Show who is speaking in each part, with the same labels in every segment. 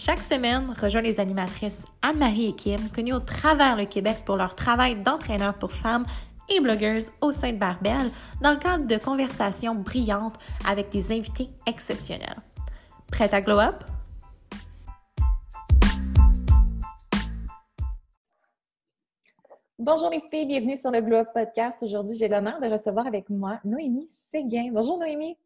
Speaker 1: Chaque semaine, rejoins les animatrices Anne-Marie et Kim, connues au travers le Québec pour leur travail d'entraîneur pour femmes et blogueuses au sein de Barbel, dans le cadre de conversations brillantes avec des invités exceptionnels. Prête à glow up? Bonjour les filles, bienvenue sur le Glow Up Podcast. Aujourd'hui, j'ai l'honneur de recevoir avec moi Noémie Séguin. Bonjour Noémie.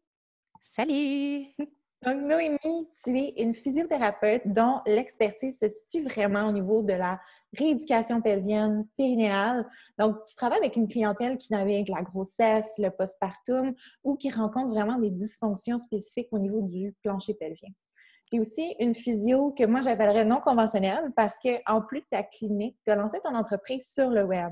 Speaker 2: Salut!
Speaker 1: Donc, Noémie, tu es une physiothérapeute dont l'expertise se situe vraiment au niveau de la rééducation pelvienne périnéale. Donc, tu travailles avec une clientèle qui navigue la grossesse, le postpartum ou qui rencontre vraiment des dysfonctions spécifiques au niveau du plancher pelvien. Tu es aussi une physio que moi j'appellerais non conventionnelle parce qu'en plus de ta clinique, tu as lancé ton entreprise sur le web.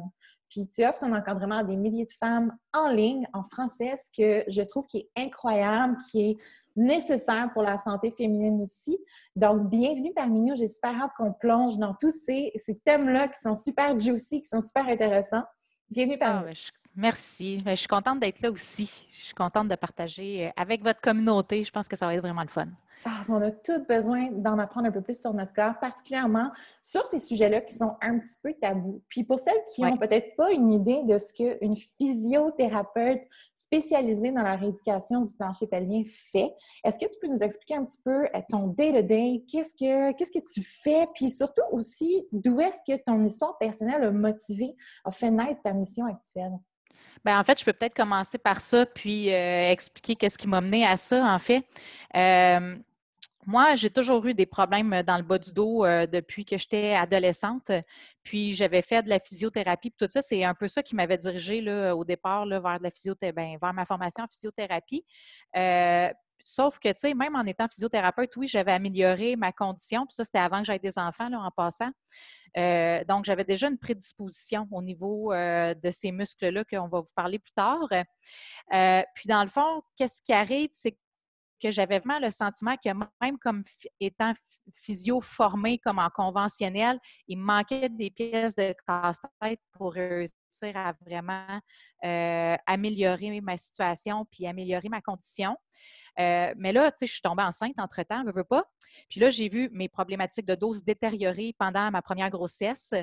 Speaker 1: Puis tu offres ton encadrement à des milliers de femmes en ligne, en français, ce que je trouve qui est incroyable, qui est nécessaire pour la santé féminine aussi. Donc, bienvenue parmi nous. J'ai super hâte qu'on plonge dans tous ces, thèmes-là qui sont super juicy, qui sont super intéressants. Bienvenue parmi ah, nous.
Speaker 2: Ben, merci. Ben, je suis contente d'être là aussi. Je suis contente de partager euh, avec votre communauté. Je pense que ça va être vraiment le fun.
Speaker 1: Ah, on a tous besoin d'en apprendre un peu plus sur notre corps, particulièrement sur ces sujets-là qui sont un petit peu tabous. Puis pour celles qui n'ont peut-être pas une idée de ce qu'une physiothérapeute spécialisée dans la rééducation du plancher pelvien fait, est-ce que tu peux nous expliquer un petit peu euh, ton day-to-day? Qu'est-ce que, qu'est-ce que tu fais? Puis surtout aussi, d'où est-ce que ton histoire personnelle a motivé, a fait naître ta mission actuelle?
Speaker 2: Bien, en fait, je peux peut-être commencer par ça, puis euh, expliquer qu'est-ce qui m'a mené à ça, en fait. Euh, moi, j'ai toujours eu des problèmes dans le bas du dos euh, depuis que j'étais adolescente. Puis j'avais fait de la physiothérapie. Puis tout ça, c'est un peu ça qui m'avait dirigé au départ vers, la physiothérapie, ben, vers ma formation en physiothérapie. Euh, sauf que, tu sais, même en étant physiothérapeute, oui, j'avais amélioré ma condition. Puis ça, c'était avant que j'aie des enfants, en passant. Euh, donc, j'avais déjà une prédisposition au niveau de ces muscles-là qu'on va vous parler plus tard. puis, dans le fond, qu'est-ce qui arrive, c'est que que j'avais vraiment le sentiment que même comme étant physio formé comme en conventionnel, il me manquait des pièces de casse-tête pour réussir à vraiment euh, améliorer ma situation puis améliorer ma condition. Euh, mais là, tu sais, je suis tombée enceinte entre-temps, ne veux pas. Puis là, j'ai vu mes problématiques de dose détériorer pendant ma première grossesse.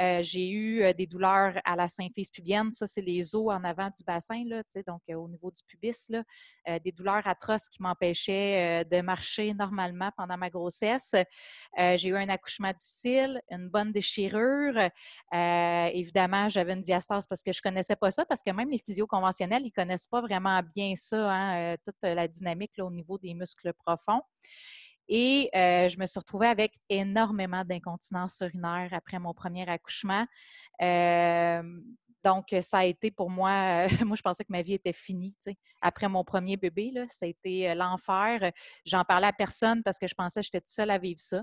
Speaker 2: Euh, j'ai eu euh, des douleurs à la symphyse pubienne. Ça, c'est les os en avant du bassin, là, donc au niveau du pubis. Des douleurs atroces qui m'empêchaient de marcher normalement pendant ma grossesse. j'ai eu un accouchement difficile, une bonne déchirure. évidemment, j'avais une diastase parce que je connaissais pas ça, parce que même les physios conventionnels, ils connaissent pas vraiment bien ça, hein, toute la dynamique au niveau des muscles profonds. Et euh, je me suis retrouvée avec énormément d'incontinence urinaire après mon premier accouchement. Euh, donc, ça a été pour moi, moi, je pensais que ma vie était finie. Après mon premier bébé, là, ça a été euh, l'enfer. J'en parlais à personne parce que je pensais que j'étais toute seule à vivre ça.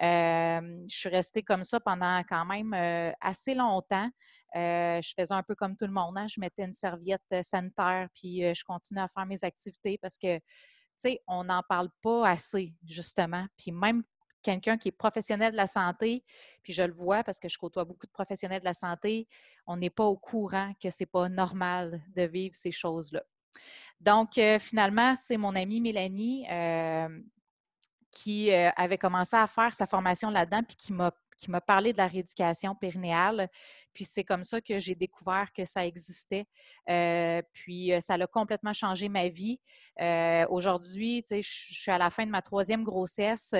Speaker 2: je suis restée comme ça pendant quand même assez longtemps. Je faisais un peu comme tout le monde. Hein. Je mettais une serviette sanitaire, puis je continuais à faire mes activités parce que on n'en parle pas assez, justement. Puis même quelqu'un qui est professionnel de la santé, puis je le vois parce que je côtoie beaucoup de professionnels de la santé, on n'est pas au courant que c'est pas normal de vivre ces choses-là. Donc, euh, finalement, c'est mon amie Mélanie euh, qui euh, avait commencé à faire sa formation là-dedans, puis qui m'a qui m'a parlé de la rééducation périnéale. Puis c'est comme ça que j'ai découvert que ça existait. Euh, puis euh, ça a complètement changé ma vie. Euh, aujourd'hui, je suis à la fin de ma troisième grossesse.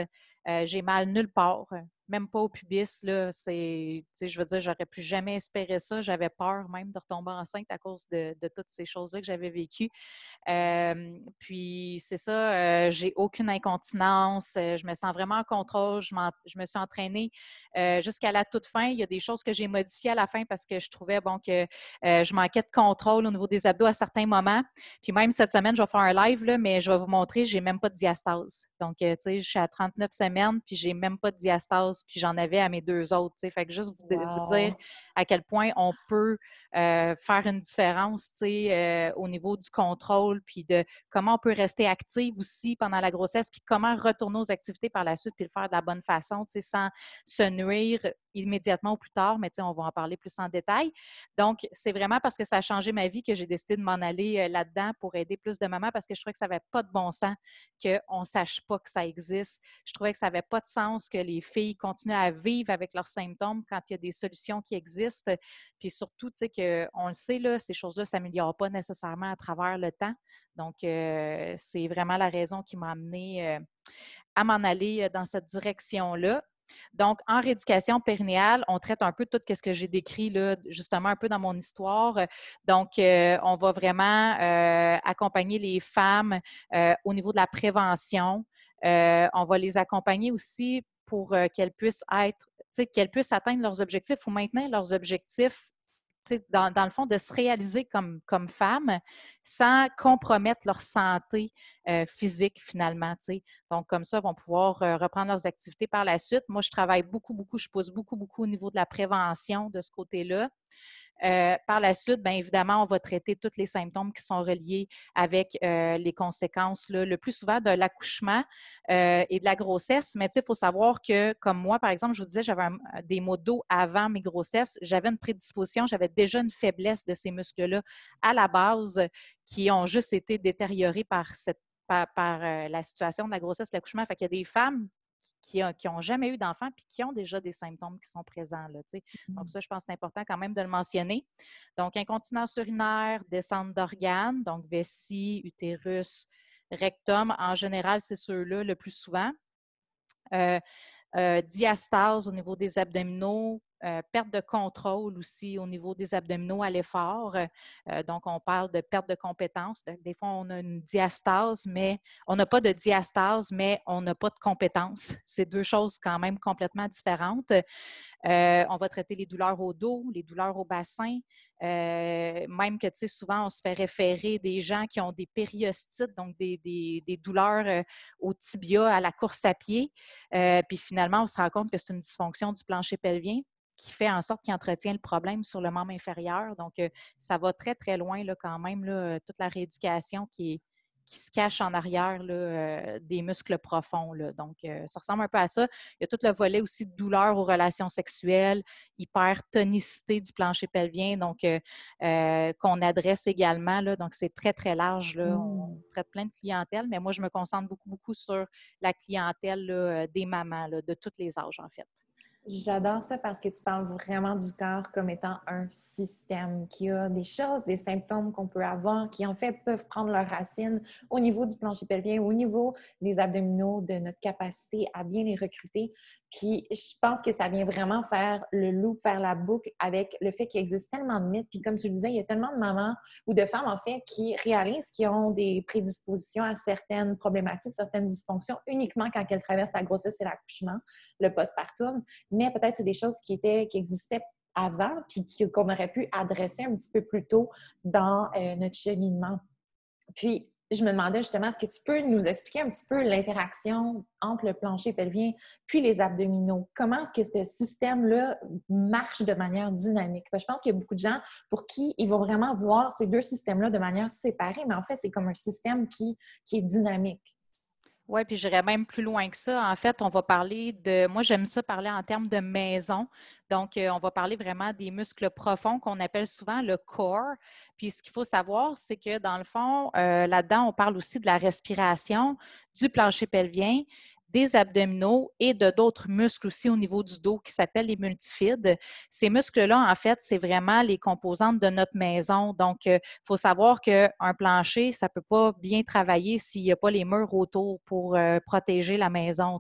Speaker 2: j'ai mal nulle part même pas au pubis. Je veux dire, j'aurais plus jamais espéré ça. J'avais peur même de retomber enceinte à cause de, toutes ces choses-là que j'avais vécues. puis c'est ça, j'ai aucune incontinence. je me sens vraiment en contrôle. Je, je me suis entraînée jusqu'à la toute fin. Il y a des choses que j'ai modifiées à la fin parce que je trouvais bon que je manquais de contrôle au niveau des abdos à certains moments. Puis même cette semaine, je vais faire un live, là, mais je vais vous montrer, j'ai même pas de diastase. Donc, tu sais, je suis à 39 semaines, puis j'ai même pas de diastase base, puis j'en avais à mes deux autres. Fait que juste vous, dire à quel point on peut euh, faire une différence euh, au niveau du contrôle, puis de comment on peut rester active aussi pendant la grossesse, puis comment retourner aux activités par la suite, puis le faire de la bonne façon, sans se nuire immédiatement ou plus tard, mais on va en parler plus en détail. Donc, c'est vraiment parce que ça a changé ma vie que j'ai décidé de m'en aller euh, là-dedans pour aider plus de mamans parce que je trouvais que ça n'avait pas de bon sens qu'on ne sache pas que ça existe. Je trouvais que ça n'avait pas de sens que les filles continuent à vivre avec leurs symptômes quand il y a des solutions qui existent. Puis surtout, tu sais, qu'on le sait, là, ces choses-là ne s'améliorent pas nécessairement à travers le temps. Donc, euh, c'est vraiment la raison qui m'a amenée euh, à m'en aller dans cette direction-là. Donc, en rééducation périnéale, on traite un peu tout ce que j'ai décrit là, justement un peu dans mon histoire. Donc, on va vraiment accompagner les femmes au niveau de la prévention. on va les accompagner aussi pour qu'elles puissent être, qu'elles puissent atteindre leurs objectifs ou maintenir leurs objectifs dans, le fond, de se réaliser comme, comme femme sans compromettre leur santé euh, physique finalement. Donc, comme ça, vont pouvoir euh, reprendre leurs activités par la suite. Moi, je travaille beaucoup, beaucoup, je pousse beaucoup, beaucoup au niveau de la prévention de ce côté-là. Euh, par la suite, bien évidemment, on va traiter tous les symptômes qui sont reliés avec euh, les conséquences, le plus souvent de l'accouchement euh, et de la grossesse. Mais il faut savoir que, comme moi, par exemple, je vous disais, j'avais des maux d'eau avant mes grossesses. J'avais une prédisposition, j'avais déjà une faiblesse de ces muscles-là à la base qui ont juste été détériorés par cette par, la situation de la grossesse et l'accouchement. Fait qu'il y a des femmes qui n'ont jamais eu d'enfants puis qui ont déjà des symptômes qui sont présents. Là, Donc, mmh. ça, je pense que c'est important quand même de le mentionner. Donc, incontinence urinaire, descente d'organes, donc vessie, utérus, rectum, en général, c'est ceux-là le plus souvent. Euh, euh, diastase au niveau des abdominaux, euh, perte de contrôle aussi au niveau des abdominaux à l'effort. Euh, donc, on parle de perte de compétence. Des fois, on a une diastase, mais on n'a pas de diastase, mais on n'a pas de compétence. C'est deux choses quand même complètement différentes. Euh, on va traiter les douleurs au dos, les douleurs au bassin, même que, tu sais, souvent, on se fait référer des gens qui ont des périostites, donc des, des douleurs au tibia à la course à pied. puis finalement, on se rend compte que c'est une dysfonction du plancher pelvien qui fait en sorte qu'il entretient le problème sur le membre inférieur. Donc, euh, ça va très, très loin là, quand même, là, euh, toute la rééducation qui, qui se cache en arrière là, euh, des muscles profonds. Là. Donc, ça ressemble un peu à ça. Il y a tout le volet aussi de douleur aux relations sexuelles, hypertonicité du plancher pelvien, donc qu'on adresse également. Là. Donc, c'est très, très large. Là. On mmh. traite plein de clientèle, mais moi, je me concentre beaucoup, beaucoup sur la clientèle des mamans, de tous les âges, en fait.
Speaker 1: J'adore ça parce que tu parles vraiment du corps comme étant un système qui a des choses, des symptômes qu'on peut avoir qui en fait peuvent prendre leurs racines au niveau du plancher pelvien, au niveau des abdominaux, de notre capacité à bien les recruter. Puis je pense que ça vient vraiment faire le loup, faire la boucle avec le fait qu'il existe tellement de mythes. Puis comme tu le disais, il y a tellement de mamans ou de femmes en fait qui réalisent qu'ils ont des prédispositions à certaines problématiques, certaines dysfonctions uniquement quand elles traversent la grossesse et l'accouchement, le postpartum. Mais peut-être c'est des choses qui étaient, qui existaient avant, puis qu'on aurait pu adresser un petit peu plus tôt dans euh, notre cheminement. Puis, je me demandais justement, est-ce que tu peux nous expliquer un petit peu l'interaction entre le plancher pelvien puis les abdominaux? Comment est-ce que ce système-là marche de manière dynamique? je pense qu'il y a beaucoup de gens pour qui ils vont vraiment voir ces deux systèmes-là de manière séparée, mais en fait, c'est comme un système qui, qui est dynamique.
Speaker 2: Oui, puis j'irais même plus loin que ça. En fait, on va parler de, moi j'aime ça parler en termes de maison. Donc, euh, on va parler vraiment des muscles profonds qu'on appelle souvent le core. Puis, ce qu'il faut savoir, c'est que dans le fond, euh, là-dedans, on parle aussi de la respiration, du plancher pelvien, des abdominaux et de d'autres muscles aussi au niveau du dos qui s'appellent les multifides. Ces muscles-là, en fait, c'est vraiment les composantes de notre maison. Donc, il euh, faut savoir qu'un plancher, ça ne peut pas bien travailler s'il n'y a pas les murs autour pour euh, protéger la maison,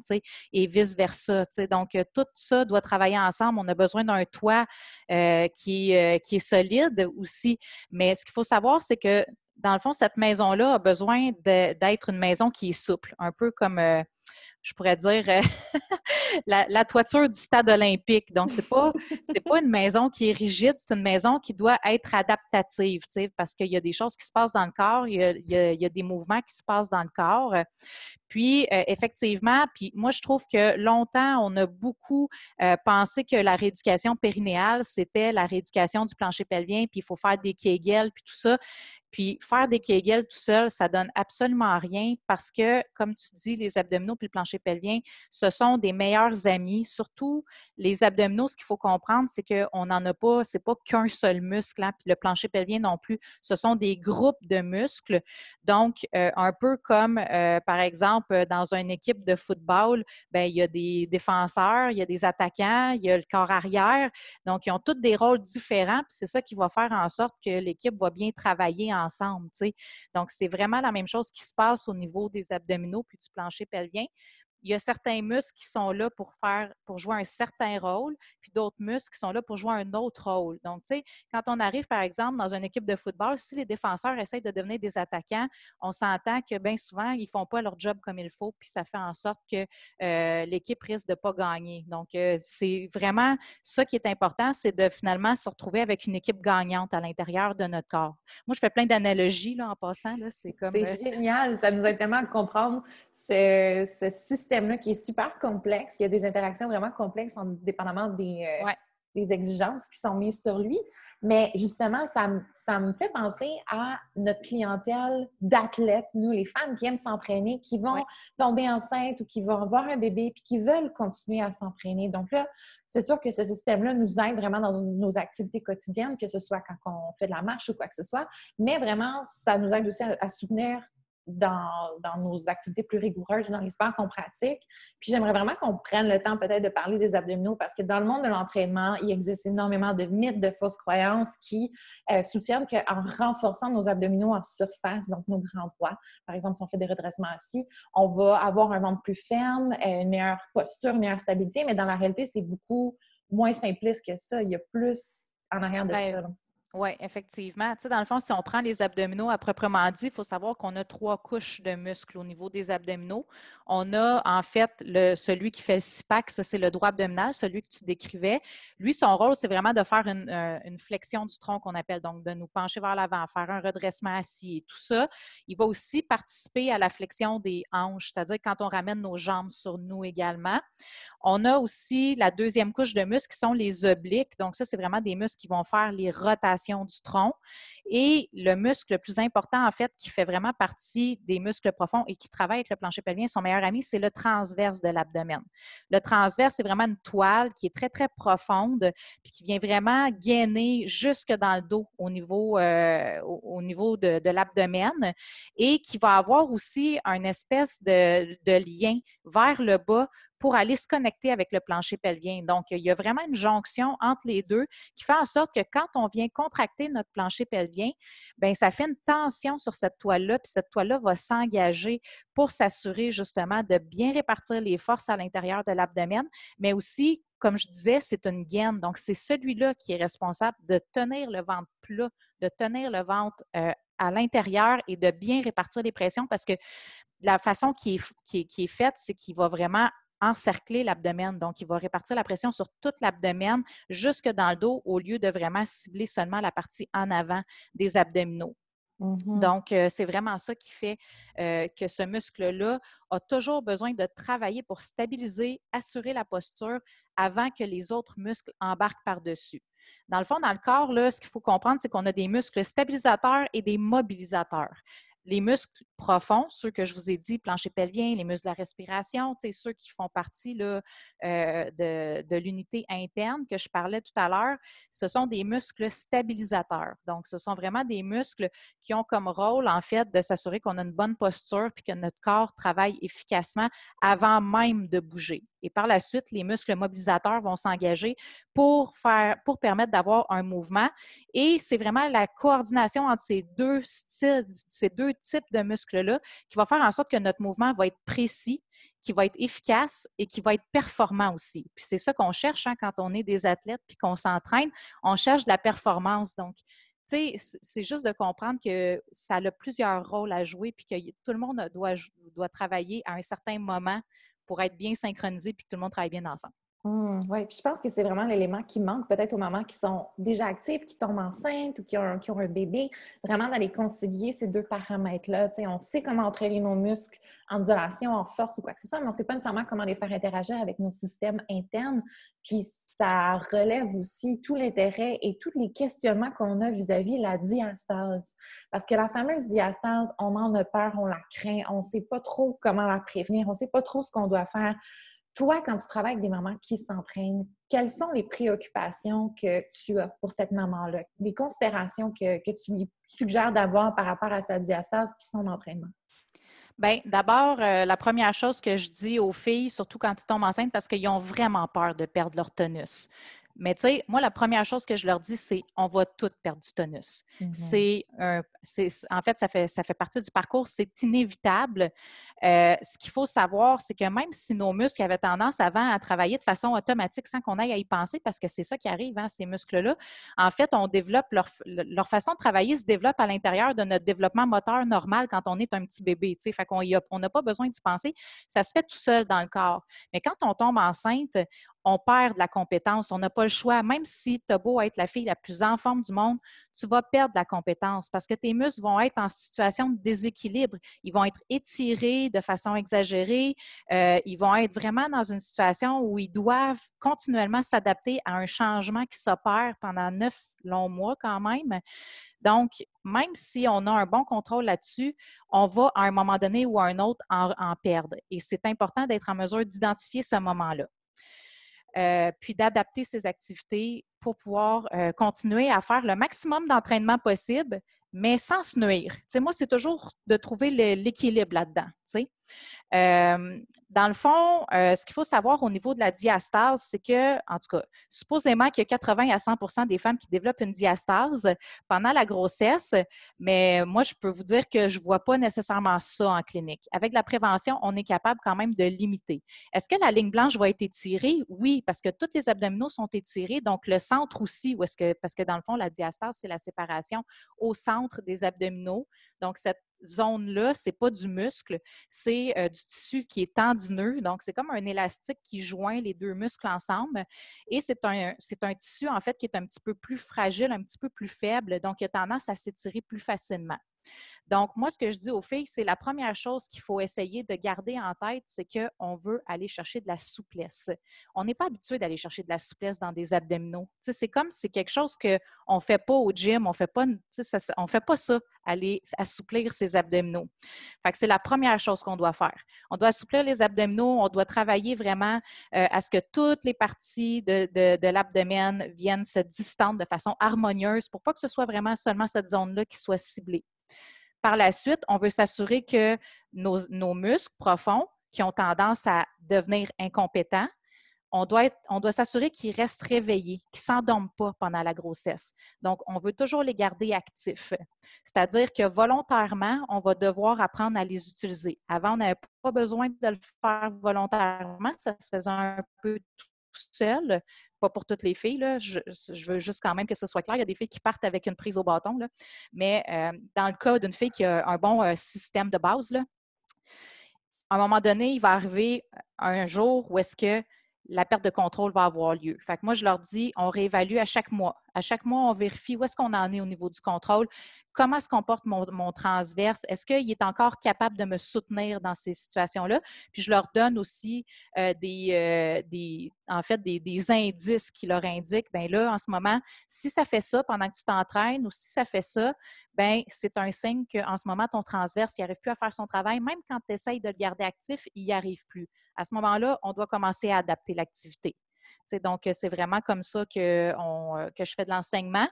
Speaker 2: et vice-versa. Donc, euh, tout ça doit travailler ensemble. On a besoin d'un toit qui, qui est solide aussi. Mais ce qu'il faut savoir, c'est que dans le fond, cette maison-là a besoin d'être une maison qui est souple, un peu comme je pourrais dire, euh, la, toiture du stade olympique. Donc, ce n'est pas, pas une maison qui est rigide, c'est une maison qui doit être adaptative, parce qu'il y a des choses qui se passent dans le corps, il y a, des mouvements qui se passent dans le corps. Puis, euh, effectivement, puis moi, je trouve que longtemps, on a beaucoup euh, pensé que la rééducation périnéale, c'était la rééducation du plancher pelvien, puis il faut faire des kegels, puis tout ça. Puis faire des Kegels tout seul, ça donne absolument rien parce que, comme tu dis, les abdominaux le plancher pelvien, ce sont des meilleurs amis. Surtout les abdominaux, ce qu'il faut comprendre, c'est qu'on n'en a pas, c'est pas qu'un seul muscle, hein, puis le plancher pelvien non plus. Ce sont des groupes de muscles. Donc, euh, un peu comme, euh, par exemple, dans une équipe de football, ben il y a des défenseurs, il y a des attaquants, il y a le corps arrière. Donc, ils ont tous des rôles différents, puis c'est ça qui va faire en sorte que l'équipe va bien travailler en ensemble. Donc, c'est vraiment la même chose qui se passe au niveau des abdominaux puis du plancher pelvien il y a certains muscles qui sont là pour faire, pour jouer un certain rôle, puis d'autres muscles qui sont là pour jouer un autre rôle. Donc, tu sais, quand on arrive, par exemple, dans une équipe de football, si les défenseurs essayent de devenir des attaquants, on s'entend que bien souvent, ils ne font pas leur job comme il faut, puis ça fait en sorte que euh, l'équipe risque de ne pas gagner. Donc, euh, c'est vraiment ça qui est important, c'est de finalement se retrouver avec une équipe gagnante à l'intérieur de notre corps. Moi, je fais plein d'analogies là, en passant. C'est comme.
Speaker 1: C'est euh, génial. Ça nous aide tellement à comprendre ce, ce système là qui est super complexe. Il y a des interactions vraiment complexes en, dépendamment des, euh, des, exigences qui sont mises sur lui. Mais justement, ça, ça me fait penser à notre clientèle d'athlètes, nous, les femmes qui aiment s'entraîner, qui vont tomber enceintes ou qui vont avoir un bébé puis qui veulent continuer à s'entraîner. Donc là, c'est sûr que ce système-là nous aide vraiment dans nos activités quotidiennes, que ce soit quand on fait de la marche ou quoi que ce soit, mais vraiment, ça nous aide aussi à soutenir dans, nos activités plus rigoureuses, dans les sports qu'on pratique. Puis j'aimerais vraiment qu'on prenne le temps peut-être de parler des abdominaux parce que dans le monde de l'entraînement, il existe énormément de mythes, de fausses croyances qui euh, soutiennent qu'en renforçant nos abdominaux en surface, donc nos grands droits, par exemple, si on fait des redressements assis, on va avoir un ventre plus ferme, euh, une meilleure posture, une meilleure stabilité, mais dans la réalité, c'est beaucoup moins simpliste que ça. Il y a plus en arrière de ça.
Speaker 2: Oui, effectivement. Tu sais, dans le fond, si on prend les abdominaux à proprement dit, il faut savoir qu'on a trois couches de muscles au niveau des abdominaux. On a en fait le, celui qui fait le six-pack, ça c'est le droit abdominal, celui que tu décrivais. Lui, son rôle, c'est vraiment de faire une, euh, une flexion du tronc qu'on appelle, donc de nous pencher vers l'avant, faire un redressement assis et tout ça. Il va aussi participer à la flexion des hanches, c'est-à-dire quand on ramène nos jambes sur nous également. On a aussi la deuxième couche de muscles qui sont les obliques. Donc, ça, c'est vraiment des muscles qui vont faire les rotations du tronc. Et le muscle le plus important, en fait, qui fait vraiment partie des muscles profonds et qui travaille avec le plancher pelvien, son meilleur ami, c'est le transverse de l'abdomen. Le transverse, c'est vraiment une toile qui est très, très profonde puis qui vient vraiment gainer jusque dans le dos au niveau, euh, au, niveau de, l'abdomen et qui va avoir aussi une espèce de, de lien vers le bas pour aller se connecter avec le plancher pelvien. Donc, il y a vraiment une jonction entre les deux qui fait en sorte que quand on vient contracter notre plancher pelvien, bien, ça fait une tension sur cette toile-là, puis cette toile-là va s'engager pour s'assurer justement de bien répartir les forces à l'intérieur de l'abdomen, mais aussi comme je disais, c'est une gaine. Donc, c'est celui-là qui est responsable de tenir le ventre plat, de tenir le ventre euh, à l'intérieur et de bien répartir les pressions parce que la façon qui est, qui qui est faite, c'est qu'il va vraiment encercler l'abdomen. Donc, il va répartir la pression sur toute l'abdomen jusque dans le dos au lieu de vraiment cibler seulement la partie en avant des abdominaux. Mm-hmm. Donc, euh, c'est vraiment ça qui fait euh, que ce muscle-là a toujours besoin de travailler pour stabiliser, assurer la posture avant que les autres muscles embarquent par-dessus. Dans le fond, dans le corps, là, ce qu'il faut comprendre, c'est qu'on a des muscles stabilisateurs et des mobilisateurs les muscles profonds, ceux que je vous ai dit, plancher pelvien, les muscles de la respiration, ceux qui font partie là, euh, de, l'unité interne que je parlais tout à l'heure, ce sont des muscles stabilisateurs. Donc, ce sont vraiment des muscles qui ont comme rôle, en fait, de s'assurer qu'on a une bonne posture puis que notre corps travaille efficacement avant même de bouger. Et par la suite, les muscles mobilisateurs vont s'engager pour faire, pour permettre d'avoir un mouvement. Et c'est vraiment la coordination entre ces deux styles, ces deux types de muscles-là qui va faire en sorte que notre mouvement va être précis, qui va être efficace et qui va être performant aussi. Puis c'est ça qu'on cherche hein, quand on est des athlètes puis qu'on s'entraîne. On cherche de la performance. Donc, tu sais, c'est juste de comprendre que ça a plusieurs rôles à jouer puis que tout le monde doit, doit travailler à un certain moment pour être bien synchronisé puis que tout le monde travaille bien ensemble.
Speaker 1: Mmh, oui, puis je pense que c'est vraiment l'élément qui manque peut-être aux mamans qui sont déjà actives, qui tombent enceintes ou qui ont, qui ont un bébé, vraiment d'aller concilier ces deux paramètres-là. On sait comment entraîner nos muscles en ondulation, en force ou quoi que ce soit, mais on ne sait pas nécessairement comment les faire interagir avec nos systèmes internes. Puis ça relève aussi tout l'intérêt et tous les questionnements qu'on a vis-à-vis de la diastase. Parce que la fameuse diastase, on en a peur, on la craint, on ne sait pas trop comment la prévenir, on ne sait pas trop ce qu'on doit faire. Toi, quand tu travailles avec des mamans qui s'entraînent, quelles sont les préoccupations que tu as pour cette maman-là? Les considérations que, tu lui suggères d'avoir par rapport à sa diastase puis son entraînement?
Speaker 2: Bien, d'abord, euh, la première chose que je dis aux filles, surtout quand ils tombent enceintes, parce qu'ils ont vraiment peur de perdre leur tonus. Mais tu sais, moi, la première chose que je leur dis, c'est on va toutes perdre du tonus. Mm-hmm. C'est en fait, ça fait, ça fait partie du parcours, c'est inévitable. Euh, ce qu'il faut savoir, c'est que même si nos muscles avaient tendance avant à travailler de façon automatique sans qu'on aille à y penser, parce que c'est ça qui arrive, hein, ces muscles-là, en fait, on développe leur, leur façon de travailler se développe à l'intérieur de notre développement moteur normal quand on est un petit bébé. Tu sais, fait qu'on on n'a pas besoin d'y penser. Ça se fait tout seul dans le corps. Mais quand on tombe enceinte, on perd de la compétence, on n'a pas le choix. Même si tu as beau être la fille la plus en forme du monde, tu vas perdre de la compétence parce que tes muscles vont être en situation de déséquilibre. Ils vont être étirés de façon exagérée. Euh, ils vont être vraiment dans une situation où ils doivent continuellement s'adapter à un changement qui s'opère pendant neuf longs mois quand même. Donc, même si on a un bon contrôle là-dessus, on va à un moment donné ou à un autre en perdre. Et c'est important d'être en mesure d'identifier ce moment-là. Euh, puis d'adapter ses activités pour pouvoir euh, continuer à faire le maximum d'entraînement possible, mais sans se nuire. moi, c'est toujours de trouver l'équilibre là-dedans. Euh, dans le fond, euh, ce qu'il faut savoir au niveau de la diastase, c'est que, en tout cas, supposément qu'il y a 80 à 100% des femmes qui développent une diastase pendant la grossesse, mais moi, je peux vous dire que je ne vois pas nécessairement ça en clinique. Avec la prévention, on est capable quand même de limiter. Est-ce que la ligne blanche va être étirée? Oui, parce que tous les abdominaux sont étirés, donc le centre aussi, est-ce que, parce que dans le fond, la diastase, c'est la séparation au centre des abdominaux. Donc, cette zone-là, ce n'est pas du muscle, c'est euh, du tissu qui est tendineux. Donc, c'est comme un élastique qui joint les deux muscles ensemble. Et c'est un, c'est un tissu, en fait, qui est un petit peu plus fragile, un petit peu plus faible. Donc, il a tendance à s'étirer plus facilement. Donc, moi, ce que je dis aux filles, c'est la première chose qu'il faut essayer de garder en tête, c'est qu'on veut aller chercher de la souplesse. On n'est pas habitué d'aller chercher de la souplesse dans des abdominaux. c'est comme si c'est quelque chose qu'on ne fait pas au gym, on on fait pas ça, aller assouplir ses abdominaux. Fait c'est la première chose qu'on doit faire. On doit assouplir les abdominaux, on doit travailler vraiment euh, à ce que toutes les parties de, de l'abdomen viennent se distendre de façon harmonieuse pour pas que ce soit vraiment seulement cette zone-là qui soit ciblée. Par la suite, on veut s'assurer que nos, muscles profonds, qui ont tendance à devenir incompétents, on doit, on doit s'assurer qu'ils restent réveillés, qu'ils ne s'endorment pas pendant la grossesse. Donc, on veut toujours les garder actifs. C'est-à-dire que volontairement, on va devoir apprendre à les utiliser. Avant, on n'avait pas besoin de le faire volontairement, ça se faisait un peu tout seul pas pour toutes les filles. Là. Je, veux juste quand même que ce soit clair. Il y a des filles qui partent avec une prise au bâton. Là. Mais euh, dans le cas d'une fille qui a un bon euh, système de base, là, à un moment donné, il va arriver un jour où est-ce que la perte de contrôle va avoir lieu. Fait que moi, je leur dis, on réévalue à chaque mois. À chaque mois, on vérifie où est-ce qu'on en est au niveau du contrôle comment se comporte mon, transverse? Est-ce qu'il est encore capable de me soutenir dans ces situations-là? Puis je leur donne aussi euh, euh, des, en fait, des, indices qui leur indiquent, bien là, en ce moment, si ça fait ça pendant que tu t'entraînes ou si ça fait ça, bien, c'est un signe qu'en ce moment, ton transverse, il n'arrive plus à faire son travail. Même quand tu essayes de le garder actif, il n'y arrive plus. À ce moment-là, on doit commencer à adapter l'activité donc, c'est vraiment comme ça que, euh, que je fais de l'enseignement.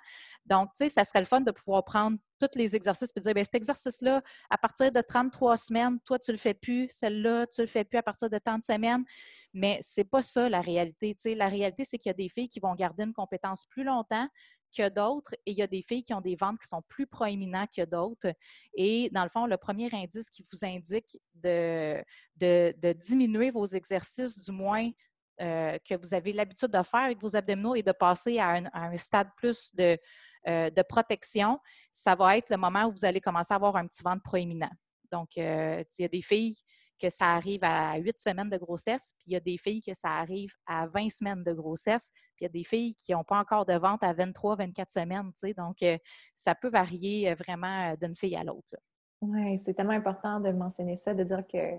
Speaker 2: Donc, tu sais, ça serait le fun de pouvoir prendre tous les exercices et dire, bien, cet exercice-là, à partir de 33 semaines, toi, tu ne le fais plus, celle-là, tu ne le fais plus à partir de tant de semaines. Mais ce n'est pas ça la réalité. La réalité, c'est qu'il y a des filles qui vont garder une compétence plus longtemps que d'autres et il y a des filles qui ont des ventres qui sont plus proéminents que d'autres. Et dans le fond, le premier indice qui vous indique de diminuer vos exercices, du moins euh, que vous avez l'habitude de faire avec vos abdominaux et de passer à un, stade plus de, euh, de, protection, ça va être le moment où vous allez commencer à avoir un petit ventre proéminent. Donc, euh, il y a des filles que ça arrive à 8 semaines de grossesse, puis il y a des filles que ça arrive à 20 semaines de grossesse, puis il y a des filles qui n'ont pas encore de vente à 23, 24 semaines. Donc, euh, ça peut varier vraiment d'une fille à l'autre.
Speaker 1: Oui, c'est tellement important de mentionner ça, de dire que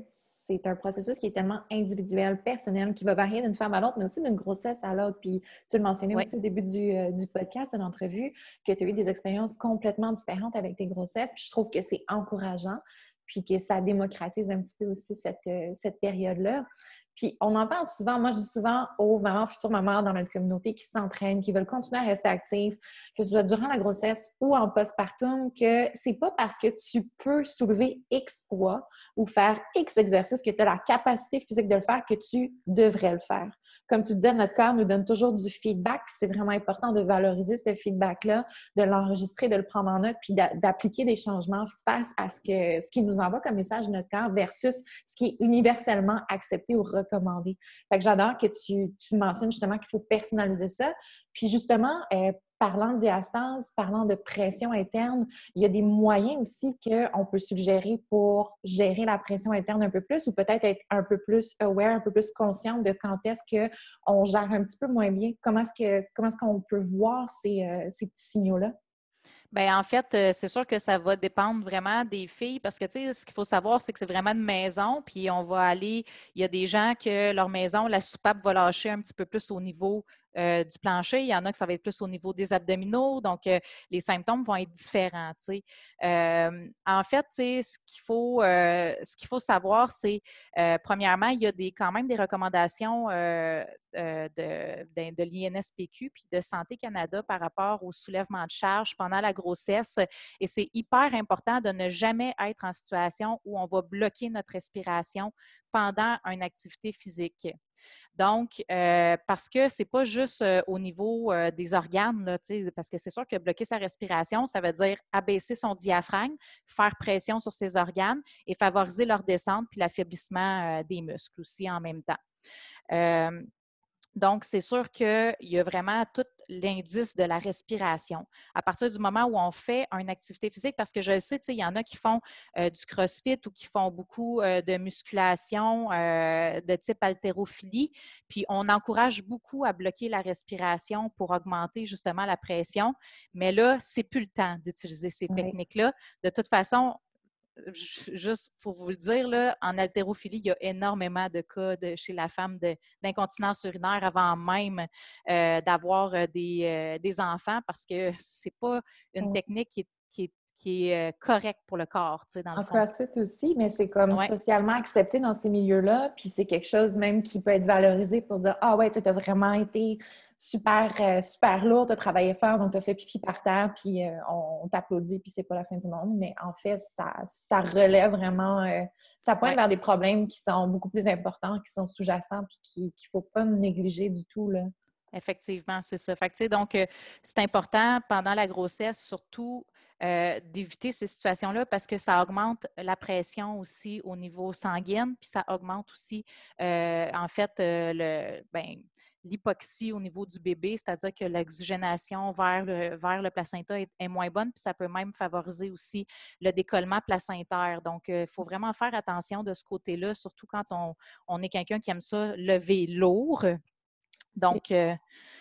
Speaker 1: c'est un processus qui est tellement individuel, personnel, qui va varier d'une femme à l'autre, mais aussi d'une grossesse à l'autre. Puis tu le mentionnais aussi au début du, euh, du podcast, de l'entrevue, que tu as eu des expériences complètement différentes avec tes grossesses. Puis je trouve que c'est encourageant, puis que ça démocratise un petit peu aussi cette, euh, cette période-là. Puis on en parle souvent. Moi, je dis souvent aux mamans, futures mamans dans notre communauté qui s'entraînent, qui veulent continuer à rester actives, que ce soit durant la grossesse ou en postpartum, que c'est pas parce que tu peux soulever X poids ou faire X exercices que tu as la capacité physique de le faire que tu devrais le faire comme tu disais, notre corps nous donne toujours du feedback. C'est vraiment important de valoriser ce feedback-là, de l'enregistrer, de le prendre en note, puis d'appliquer des changements face à ce, que, ce qui nous envoie comme message de notre corps versus ce qui est universellement accepté ou recommandé. Fait que j'adore que tu, tu mentionnes justement qu'il faut personnaliser ça. Puis justement, euh, parlant diastase, parlant de pression interne, il y a des moyens aussi qu'on peut suggérer pour gérer la pression interne un peu plus ou peut-être être un peu plus aware, un peu plus consciente de quand est-ce qu'on gère un petit peu moins bien. Comment est-ce qu'on peut voir ces, euh, ces petits signaux-là?
Speaker 2: Bien, en fait, euh, c'est sûr que ça va dépendre vraiment des filles parce que, tu sais, ce qu'il faut savoir, c'est que c'est vraiment une maison, puis on va aller, il y a des gens que leur maison, la soupape va lâcher un petit peu plus au niveau euh, du plancher. Il y en a que ça va être plus au niveau des abdominaux. Donc, euh, les symptômes vont être différents. Euh, en fait, ce qu'il faut, faut savoir, c'est premièrement, il y a quand même des recommandations de, de, l'INSPQ puis de Santé Canada par rapport au soulèvement de charge pendant la grossesse. Et c'est hyper important de ne jamais être en situation où on va bloquer notre respiration pendant une activité physique. Donc, euh, parce que c'est pas juste euh, au niveau euh, des organes, là, parce que c'est sûr que bloquer sa respiration, ça veut dire abaisser son diaphragme, faire pression sur ses organes et favoriser leur descente puis l'affaiblissement des muscles aussi en même temps. Donc, c'est sûr qu'il y a vraiment tout l'indice de la respiration. À partir du moment où on fait une activité physique, parce que je sais, il y en a qui font euh, du crossfit ou qui font beaucoup euh, de musculation euh, de type haltérophilie, puis on encourage beaucoup à bloquer la respiration pour augmenter justement la pression. Mais là, c'est plus le temps d'utiliser ces techniques-là. De toute façon, juste pour vous le dire, là, en haltérophilie, il y a énormément de cas chez la femme d'incontinence urinaire avant même euh, d'avoir euh, euh, des, enfants parce que c'est pas une technique qui est, qui est correcte pour le corps, tu sais, dans le
Speaker 1: en CrossFit aussi, mais c'est comme socialement accepté dans ces milieux-là, puis c'est quelque chose même qui peut être valorisé pour dire « Ah ouais, tu as vraiment été super, euh, super lourd, tu as travaillé fort, donc tu as fait pipi par terre, puis euh, on, t'applaudit, puis c'est pas la fin du monde. Mais en fait, ça, ça relève vraiment, euh, ça pointe vers des problèmes qui sont beaucoup plus importants, qui sont sous-jacents, puis qu'il ne faut pas négliger du tout. Là.
Speaker 2: Effectivement, c'est ça. Fait donc, c'est important pendant la grossesse, surtout d'éviter ces situations-là parce que ça augmente la pression aussi au niveau sanguin, puis ça augmente aussi, en fait, le, ben, l'hypoxie au niveau du bébé, c'est-à-dire que l'oxygénation vers le, vers le placenta est, moins bonne, puis ça peut même favoriser aussi le décollement placentaire. Donc, il faut vraiment faire attention de ce côté-là, surtout quand on, on est quelqu'un qui aime ça lever lourd. Donc, euh,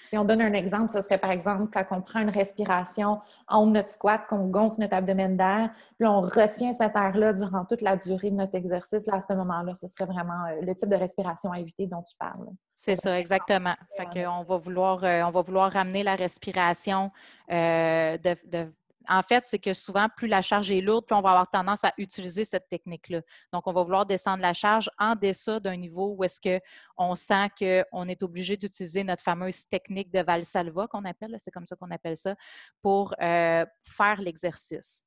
Speaker 1: si on donne un exemple, ce serait par exemple quand on prend une respiration en haut de notre squat, qu'on gonfle notre abdomen d'air, puis on retient cet air-là durant toute la durée de notre exercice. Là, à ce moment-là, ce serait vraiment euh, le type de respiration à éviter dont tu parles.
Speaker 2: C'est ça, exactement. Fait qu'on va vouloir, euh, on va vouloir ramener la respiration de en fait, c'est que souvent, plus la charge est lourde, plus on va avoir tendance à utiliser cette technique-là. Donc, on va vouloir descendre la charge en dessous d'un niveau où est-ce qu'on sent qu'on est obligé d'utiliser notre fameuse technique de Valsalva qu'on appelle, c'est comme ça qu'on appelle ça, pour euh, faire l'exercice.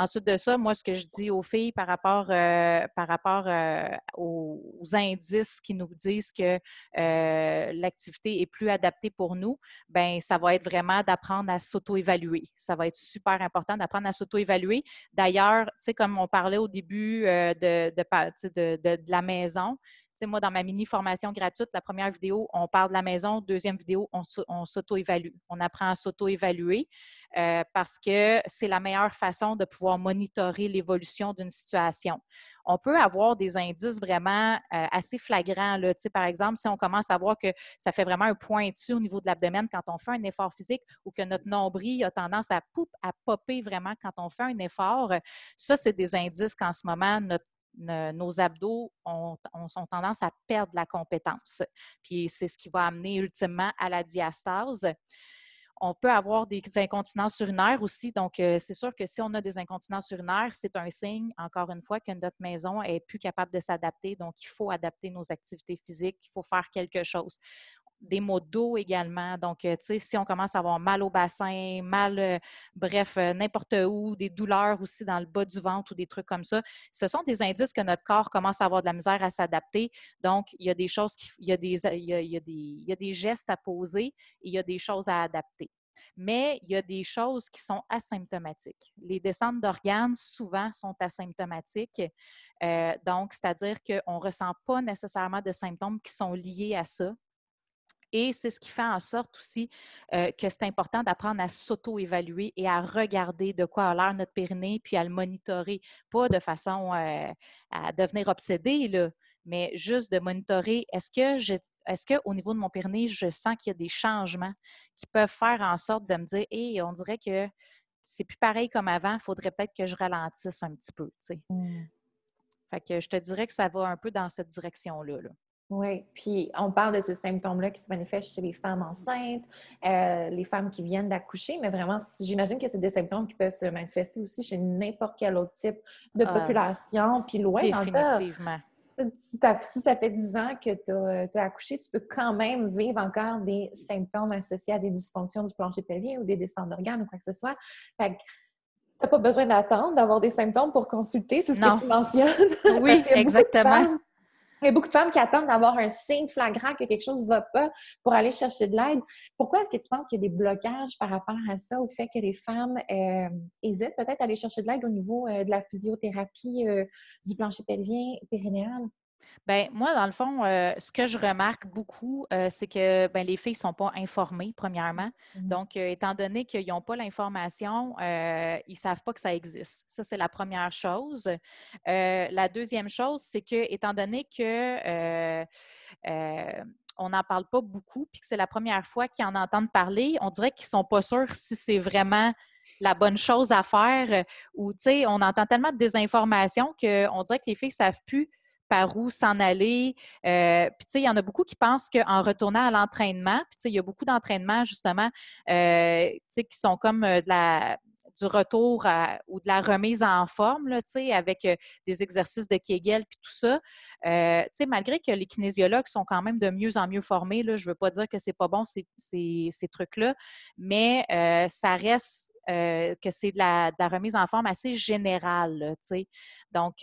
Speaker 2: Ensuite de ça, moi, ce que je dis aux filles par rapport, euh, par rapport euh, aux, indices qui nous disent que euh, l'activité est plus adaptée pour nous, ben ça va être vraiment d'apprendre à s'auto-évaluer. Ça va être super important d'apprendre à s'auto-évaluer. D'ailleurs, tu sais, comme on parlait au début de, de, de, de la maison, sais, moi, dans ma mini formation gratuite, la première vidéo, on parle de la maison. Deuxième vidéo, on, s'auto-évalue. On apprend à s'auto-évaluer euh, parce que c'est la meilleure façon de pouvoir monitorer l'évolution d'une situation. On peut avoir des indices vraiment euh, assez flagrants. Là. Tu par exemple, si on commence à voir que ça fait vraiment un pointu au niveau de l'abdomen quand on fait un effort physique ou que notre nombril a tendance à, à popper vraiment quand on fait un effort, ça, c'est des indices qu'en ce moment, notre nos abdos ont, ont, tendance à perdre la compétence. Puis c'est ce qui va amener ultimement à la diastase. On peut avoir des incontinences urinaires aussi. Donc, euh, c'est sûr que si on a des incontinences urinaires, c'est un signe, encore une fois, que notre maison est plus capable de s'adapter. Donc, il faut adapter nos activités physiques, il faut faire quelque chose des maux d'eau également. Donc, euh, tu sais, si on commence à avoir mal au bassin, mal, euh, bref, euh, n'importe où, des douleurs aussi dans le bas du ventre ou des trucs comme ça, ce sont des indices que notre corps commence à avoir de la misère à s'adapter. Donc, il y a des choses, il, y a des, y a, des, il y a des gestes à poser et il y a des choses à adapter. Mais il y a des choses qui sont asymptomatiques. Les descentes d'organes, souvent, sont asymptomatiques. donc, c'est-à-dire qu'on ne ressent pas nécessairement de symptômes qui sont liés à ça. Et c'est ce qui fait en sorte aussi euh, que c'est important d'apprendre à s'auto-évaluer et à regarder de quoi a l'air notre périnée, puis à le monitorer, pas de façon euh, à devenir obsédé, là, mais juste de monitorer, est-ce que est-ce qu'au niveau de mon périnée, je sens qu'il y a des changements qui peuvent faire en sorte de me dire, hé, on dirait que c'est plus pareil comme avant, il faudrait peut-être que je ralentisse un petit peu, tu sais. Mmh. Fait que je te dirais que ça va un peu dans cette direction-là. Là.
Speaker 1: Oui, puis on parle de ces symptômes-là qui se manifestent chez les femmes enceintes, euh, les femmes qui viennent d'accoucher, mais vraiment, j'imagine que c'est des symptômes qui peuvent se manifester aussi chez n'importe quel autre type de ah, population. Puis loin,
Speaker 2: définitivement.
Speaker 1: si, ça fait 10 ans que tu as, accouché, tu peux quand même vivre encore des symptômes associés à des dysfonctions du plancher pelvien ou des descentes d'organes ou quoi que ce soit. Fait que, tu n'as pas besoin d'attendre d'avoir des symptômes pour consulter, c'est ce que tu mentionnes.
Speaker 2: Oui, exactement.
Speaker 1: Il y a beaucoup de femmes qui attendent d'avoir un signe flagrant que quelque chose ne va pas pour aller chercher de l'aide. Pourquoi est-ce que tu penses qu'il y a des blocages par rapport à ça, au fait que les femmes euh, hésitent peut-être à aller chercher de l'aide au niveau euh, de la physiothérapie euh, du plancher pelvien périnéal?
Speaker 2: Bien, moi, dans le fond, euh, ce que je remarque beaucoup, euh, c'est que ben, les filles ne sont pas informées, premièrement. Mmh Donc, euh, étant donné qu'ils n'ont pas l'information, ils ne savent pas que ça existe. Ça, c'est la première chose. la deuxième chose, c'est que, étant donné que on n'en parle pas beaucoup, puis que c'est la première fois qu'ils en entendent parler, on dirait qu'ils ne sont pas sûrs si c'est vraiment la bonne chose à faire ou, tu sais, on entend tellement de désinformation qu'on dirait que les filles ne savent plus par où s'en aller. Euh, puis, tu sais, il y en a beaucoup qui pensent qu'en retournant à l'entraînement, puis, tu sais, il y a beaucoup d'entraînements, justement, euh, tu sais, qui sont comme euh, de la du retour ou de la remise en forme, là, avec des exercices de Kegel puis tout ça. Malgré que les kinésiologues sont quand même de mieux en mieux formés, là, je ne veux pas dire que c'est pas bon ces, ces, trucs-là, mais ça reste que c'est de la, de la, remise en forme assez générale. Donc,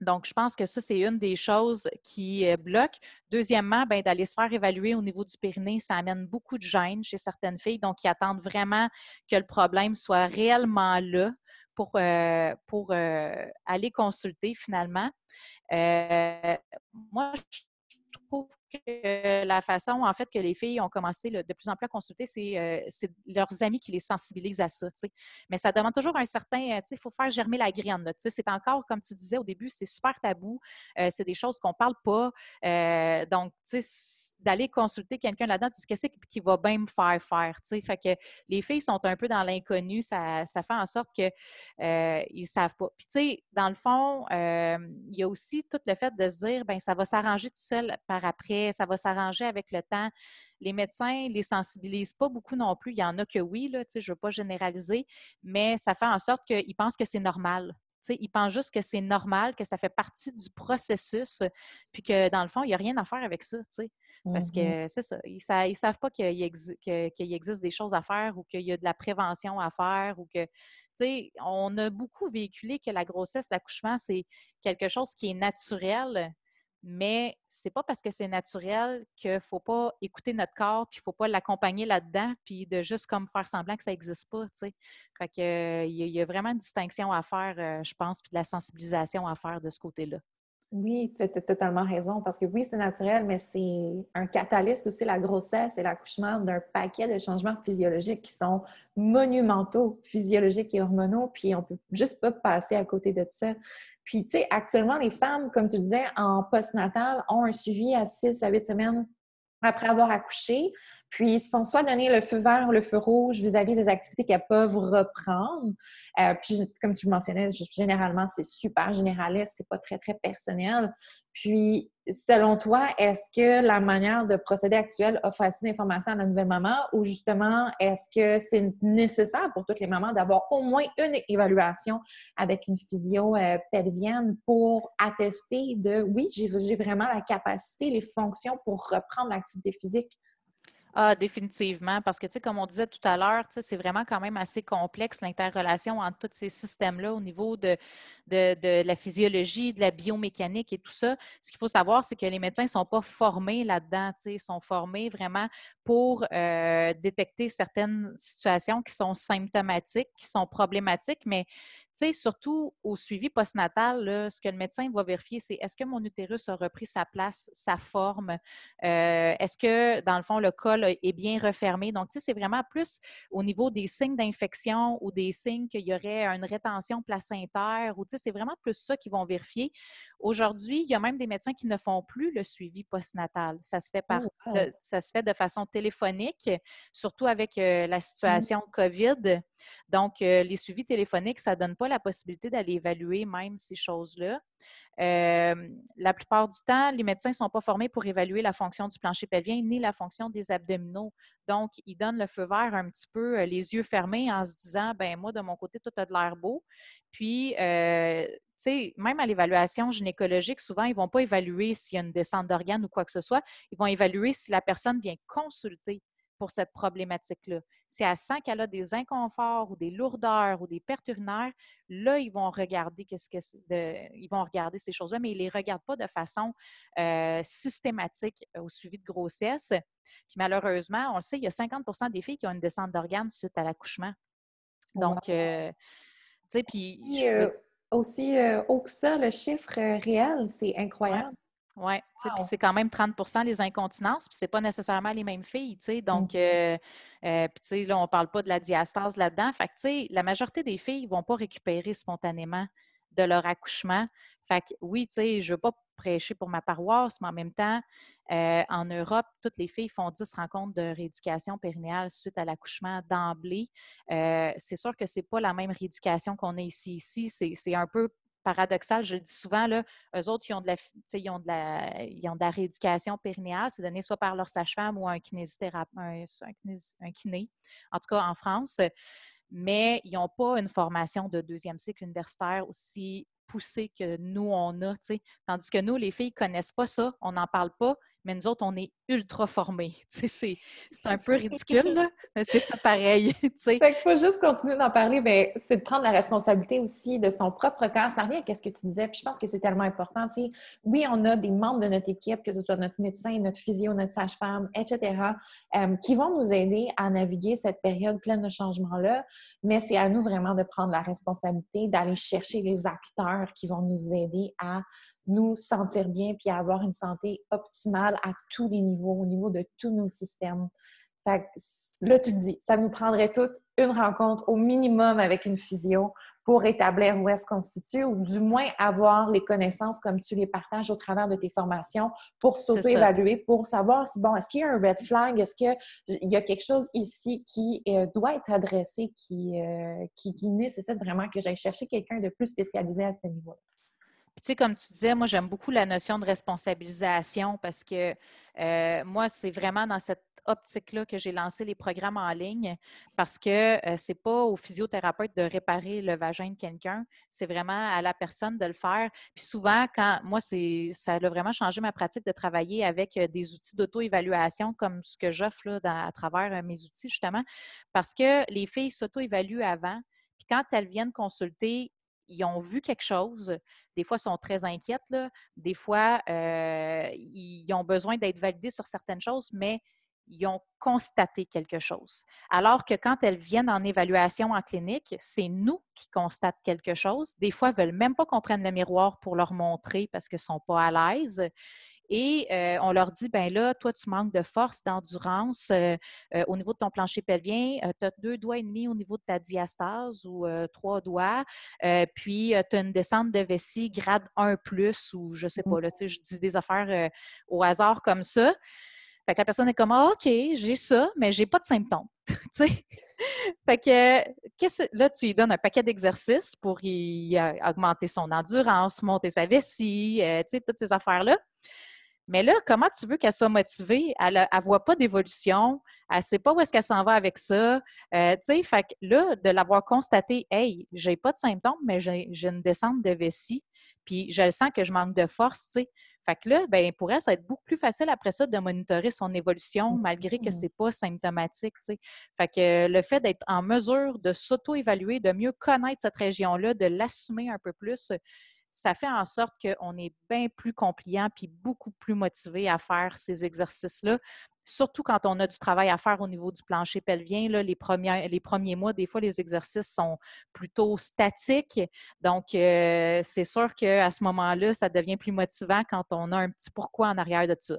Speaker 2: donc, je pense que ça, c'est une des choses qui euh, bloque. Deuxièmement, ben, d'aller se faire évaluer au niveau du périnée, ça amène beaucoup de gêne chez certaines filles, donc qui attendent vraiment que le problème soit réellement là pour, euh, pour euh, aller consulter finalement. moi, je trouve que la façon, en fait, que les filles ont commencé de plus en plus à consulter, c'est euh, leurs amis qui les sensibilisent à ça. Mais ça demande toujours un certain, euh, il faut faire germer la graine. C'est encore, comme tu disais au début, c'est super tabou. Euh, c'est des choses qu'on ne parle pas. donc, d'aller consulter quelqu'un là-dedans, qu'est-ce qui va bien me faire faire? Fait que les filles sont un peu dans l'inconnu. Ça, ça, fait en sorte qu'ils ne savent pas. Puis, tu sais, dans le fond, il y a aussi tout le fait de se dire, ben ça va s'arranger tout seul par après ça va s'arranger avec le temps. Les médecins ne les sensibilisent pas beaucoup non plus. Il y en a que oui, là, je ne veux pas généraliser, mais ça fait en sorte qu'ils pensent que c'est normal. ils pensent juste que c'est normal, que ça fait partie du processus, puis que dans le fond, il n'y a rien à faire avec ça. Parce que mmh c'est ça, ils ne savent pas qu'il existe des choses à faire ou qu'il y a de la prévention à faire ou que, on a beaucoup véhiculé que la grossesse, l'accouchement, c'est quelque chose qui est naturel, mais c'est pas parce que c'est naturel qu'il ne faut pas écouter notre corps, puis il ne faut pas l'accompagner là-dedans, puis de juste comme faire semblant que ça n'existe pas, tu sais. Fait que il y, a vraiment une distinction à faire, euh, je pense, puis de la sensibilisation à faire de ce côté-là.
Speaker 1: Oui, tu as totalement raison, parce que oui, c'est naturel, mais c'est un catalyste aussi, la grossesse et l'accouchement d'un paquet de changements physiologiques qui sont monumentaux, physiologiques et hormonaux, puis on peut juste pas passer à côté de ça. Puis, tu sais, actuellement, les femmes, comme tu disais, en postnatal, ont un suivi à 6 à 8 semaines après avoir accouché. Puis, ils se font soit donner le feu vert ou le feu rouge vis-à-vis des activités qu'elles peuvent reprendre. Euh, puis, comme tu le mentionnais, généralement, c'est super généraliste, c'est pas très, très personnel. Puis, selon toi, est-ce que la manière de procéder actuelle offre assez d'informations à la nouvelle maman ou justement, est-ce que c'est nécessaire pour toutes les mamans d'avoir au moins une évaluation avec une physio euh, pour attester de oui, j'ai vraiment la capacité, les fonctions pour reprendre l'activité physique?
Speaker 2: Ah, définitivement, parce que, tu sais, comme on disait tout à l'heure, c'est vraiment quand même assez complexe l'interrelation entre tous ces systèmes-là au niveau de, la physiologie, de la biomécanique et tout ça. Ce qu'il faut savoir, c'est que les médecins ne sont pas formés là-dedans, ils sont formés vraiment pour euh, détecter certaines situations qui sont symptomatiques, qui sont problématiques, mais sais, surtout au suivi postnatal, ce que le médecin va vérifier, c'est est-ce que mon utérus a repris sa place, sa forme? Euh, est-ce que, dans le fond, le col est bien refermé? Donc, c'est vraiment plus au niveau des signes d'infection ou des signes qu'il y aurait une rétention placentaire ou, tu c'est vraiment plus ça qu'ils vont vérifier. Aujourd'hui, il y a même des médecins qui ne font plus le suivi postnatal. Ça se fait par, oh, ça se fait de façon téléphonique, surtout avec euh, la mmh. situation COVID. Donc, euh, les suivis téléphoniques, ça ne donne pas la possibilité d'aller évaluer même ces choses-là. Euh, la plupart du temps, les médecins ne sont pas formés pour évaluer la fonction du plancher pelvien ni la fonction des abdominaux. Donc, ils donnent le feu vert un petit peu les yeux fermés en se disant, ben moi, de mon côté, tout a de l'air beau. Puis, même à l'évaluation gynécologique, souvent, ils ne vont pas évaluer s'il y a une descente d'organes ou quoi que ce soit. Ils vont évaluer si la personne vient consulter pour cette problématique-là. Si elle sent qu'elle a des inconforts ou des lourdeurs ou des pertes urinaires, là, ils vont regarder qu'est-ce que ils vont regarder ces choses-là, mais ils ne les regardent pas de façon euh, systématique au suivi de grossesse. Puis malheureusement, on le sait, il y a 50% des filles qui ont une descente d'organes suite à l'accouchement. Donc, euh, tu sais, puis.
Speaker 1: Aussi haut que ça, le chiffre réel, c'est incroyable.
Speaker 2: Oui, puis c'est quand même 30% des incontinences, puis c'est pas nécessairement les mêmes filles, tu sais. Donc, mmh. euh, euh, puis tu sais, là, on parle pas de la diastase là-dedans. Fait que, tu sais, la majorité des filles vont pas récupérer spontanément de leur accouchement. Fait que, oui, tu sais, je veux pas prêcher pour ma paroisse, mais en même temps, euh, en Europe, toutes les filles font 10 rencontres de rééducation périnéale suite à l'accouchement d'emblée. c'est sûr que c'est pas la même rééducation qu'on a ici. Ici, c'est un peu paradoxal, je le dis souvent, là, eux autres, ils ont de la, rééducation périnéale, c'est donné soit par leur sage-femme ou un kinésithérapeute, un, kiné, en tout cas en France, mais ils n'ont pas une formation de deuxième cycle universitaire aussi poussée que nous, on a, tandis que nous, les filles, ne connaissent pas ça, on n'en parle pas, mais nous autres, on est ultra formés. C'est un peu ridicule, mais c'est ça pareil.
Speaker 1: Fait qu'il faut juste continuer d'en parler, mais c'est de prendre la responsabilité aussi de son propre corps. Ça revient à ce que tu disais, puis je pense que c'est tellement important. Oui, on a des membres de notre équipe, que ce soit notre médecin, notre physio, notre sage-femme, etc., euh, qui vont nous aider à naviguer cette période pleine de changements-là, mais c'est à nous vraiment de prendre la responsabilité d'aller chercher les acteurs qui vont nous aider à nous sentir bien puis avoir une santé optimale à tous les niveaux, au niveau de tous nos systèmes. Fait là, tu le dis, ça nous prendrait toute une rencontre au minimum avec une physio pour établir où est-ce qu'on se situe ou du moins avoir les connaissances comme tu les partages au travers de tes formations pour s'auto-évaluer, pour savoir si, bon, est-ce qu'il y a un red flag, est-ce qu'il y a quelque chose ici qui euh, doit être adressé, qui, euh, qui, qui nécessite vraiment que j'aille chercher quelqu'un de plus spécialisé à ce niveau-là?
Speaker 2: Tu sais, comme tu disais, moi, j'aime beaucoup la notion de responsabilisation parce que euh, moi, c'est vraiment dans cette optique-là que j'ai lancé les programmes en ligne parce que euh, c'est pas au physiothérapeute de réparer le vagin de quelqu'un, c'est vraiment à la personne de le faire. Puis souvent, quand moi, ça a vraiment changé ma pratique de travailler avec euh, des outils d'auto-évaluation comme ce que j'offre à travers mes outils, justement, parce que les filles s'auto-évaluent avant. Puis quand elles viennent consulter, ils ont vu quelque chose. Des fois, ils sont très inquiètes. Des fois, euh, ils ont besoin d'être validés sur certaines choses, mais ils ont constaté quelque chose. Alors que quand elles viennent en évaluation en clinique, c'est nous qui constatons quelque chose. Des fois, elles ne veulent même pas qu'on prenne le miroir pour leur montrer parce qu'elles ne sont pas à l'aise. Et euh, on leur dit, ben là, toi, tu manques de force, d'endurance euh, euh, au niveau de ton plancher pelvien. tu as deux doigts et demi au niveau de ta diastase ou trois doigts. puis, tu as une descente de vessie grade 1 plus ou je sais pas, là, je dis des affaires au hasard comme ça. Fait que la personne est comme, ah, OK, j'ai ça, mais j'ai pas de symptômes. fait que là, tu lui donnes un paquet d'exercices pour y, augmenter son endurance, monter sa vessie, toutes ces affaires-là. Mais là, comment tu veux qu'elle soit motivée? Elle ne voit pas d'évolution, elle ne sait pas où est-ce qu'elle s'en va avec ça. Euh, tu sais, fait que là, de l'avoir constaté, hey, j'ai pas de symptômes, mais j'ai une descente de vessie, puis je sens que je manque de force, tu sais. Fait que là, ben, pour elle, ça va être beaucoup plus facile après ça de monitorer son évolution malgré que ce n'est pas symptomatique. Tu sais. Fait que le fait d'être en mesure de s'auto-évaluer, de mieux connaître cette région-là, de l'assumer un peu plus, ça fait en sorte qu'on est bien plus compliant puis beaucoup plus motivé à faire ces exercices-là. Surtout quand on a du travail à faire au niveau du plancher pelvien, là, les, premiers, les premiers mois, des fois, les exercices sont plutôt statiques. Donc, euh, c'est sûr qu'à ce moment-là, ça devient plus motivant quand on a un petit pourquoi en arrière de ça.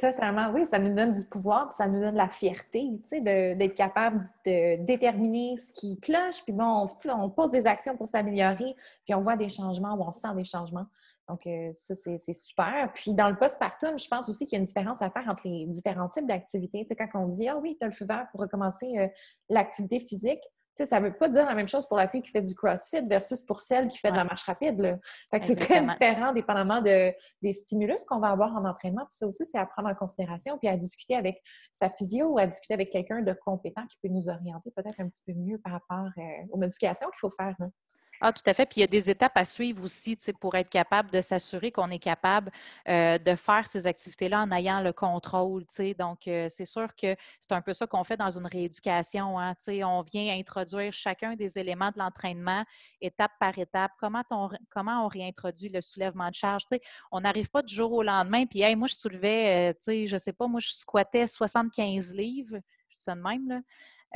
Speaker 1: Totalement, oui, ça nous donne du pouvoir, puis ça nous donne la fierté, tu sais, d'être capable de déterminer ce qui cloche, puis bon, on, pose des actions pour s'améliorer, puis on voit des changements ou on sent des changements. Donc, euh, ça, c'est super. Puis, dans le postpartum, je pense aussi qu'il y a une différence à faire entre les différents types d'activités. Tu sais, quand on dit, ah oui, tu as le feu vert pour recommencer euh, l'activité physique, ça ne veut pas dire la même chose pour la fille qui fait du CrossFit versus pour celle qui fait de la marche rapide. c'est très différent dépendamment de, des stimulus qu'on va avoir en entraînement. Puis ça aussi, c'est à prendre en considération, puis à discuter avec sa physio ou à discuter avec quelqu'un de compétent qui peut nous orienter peut-être un petit peu mieux par rapport euh, aux modifications qu'il faut faire.
Speaker 2: Ah, tout à fait. Puis il y a des étapes à suivre aussi pour être capable de s'assurer qu'on est capable euh, de faire ces activités-là en ayant le contrôle. Donc, euh, c'est sûr que c'est un peu ça qu'on fait dans une rééducation. Hein, on vient introduire chacun des éléments de l'entraînement étape par étape. Comment on, comment on réintroduit le soulèvement de charge? on n'arrive pas du jour au lendemain. Puis, moi, je soulevais, euh, je ne sais pas, moi, je squattais 75 livres. Je ça de même, là.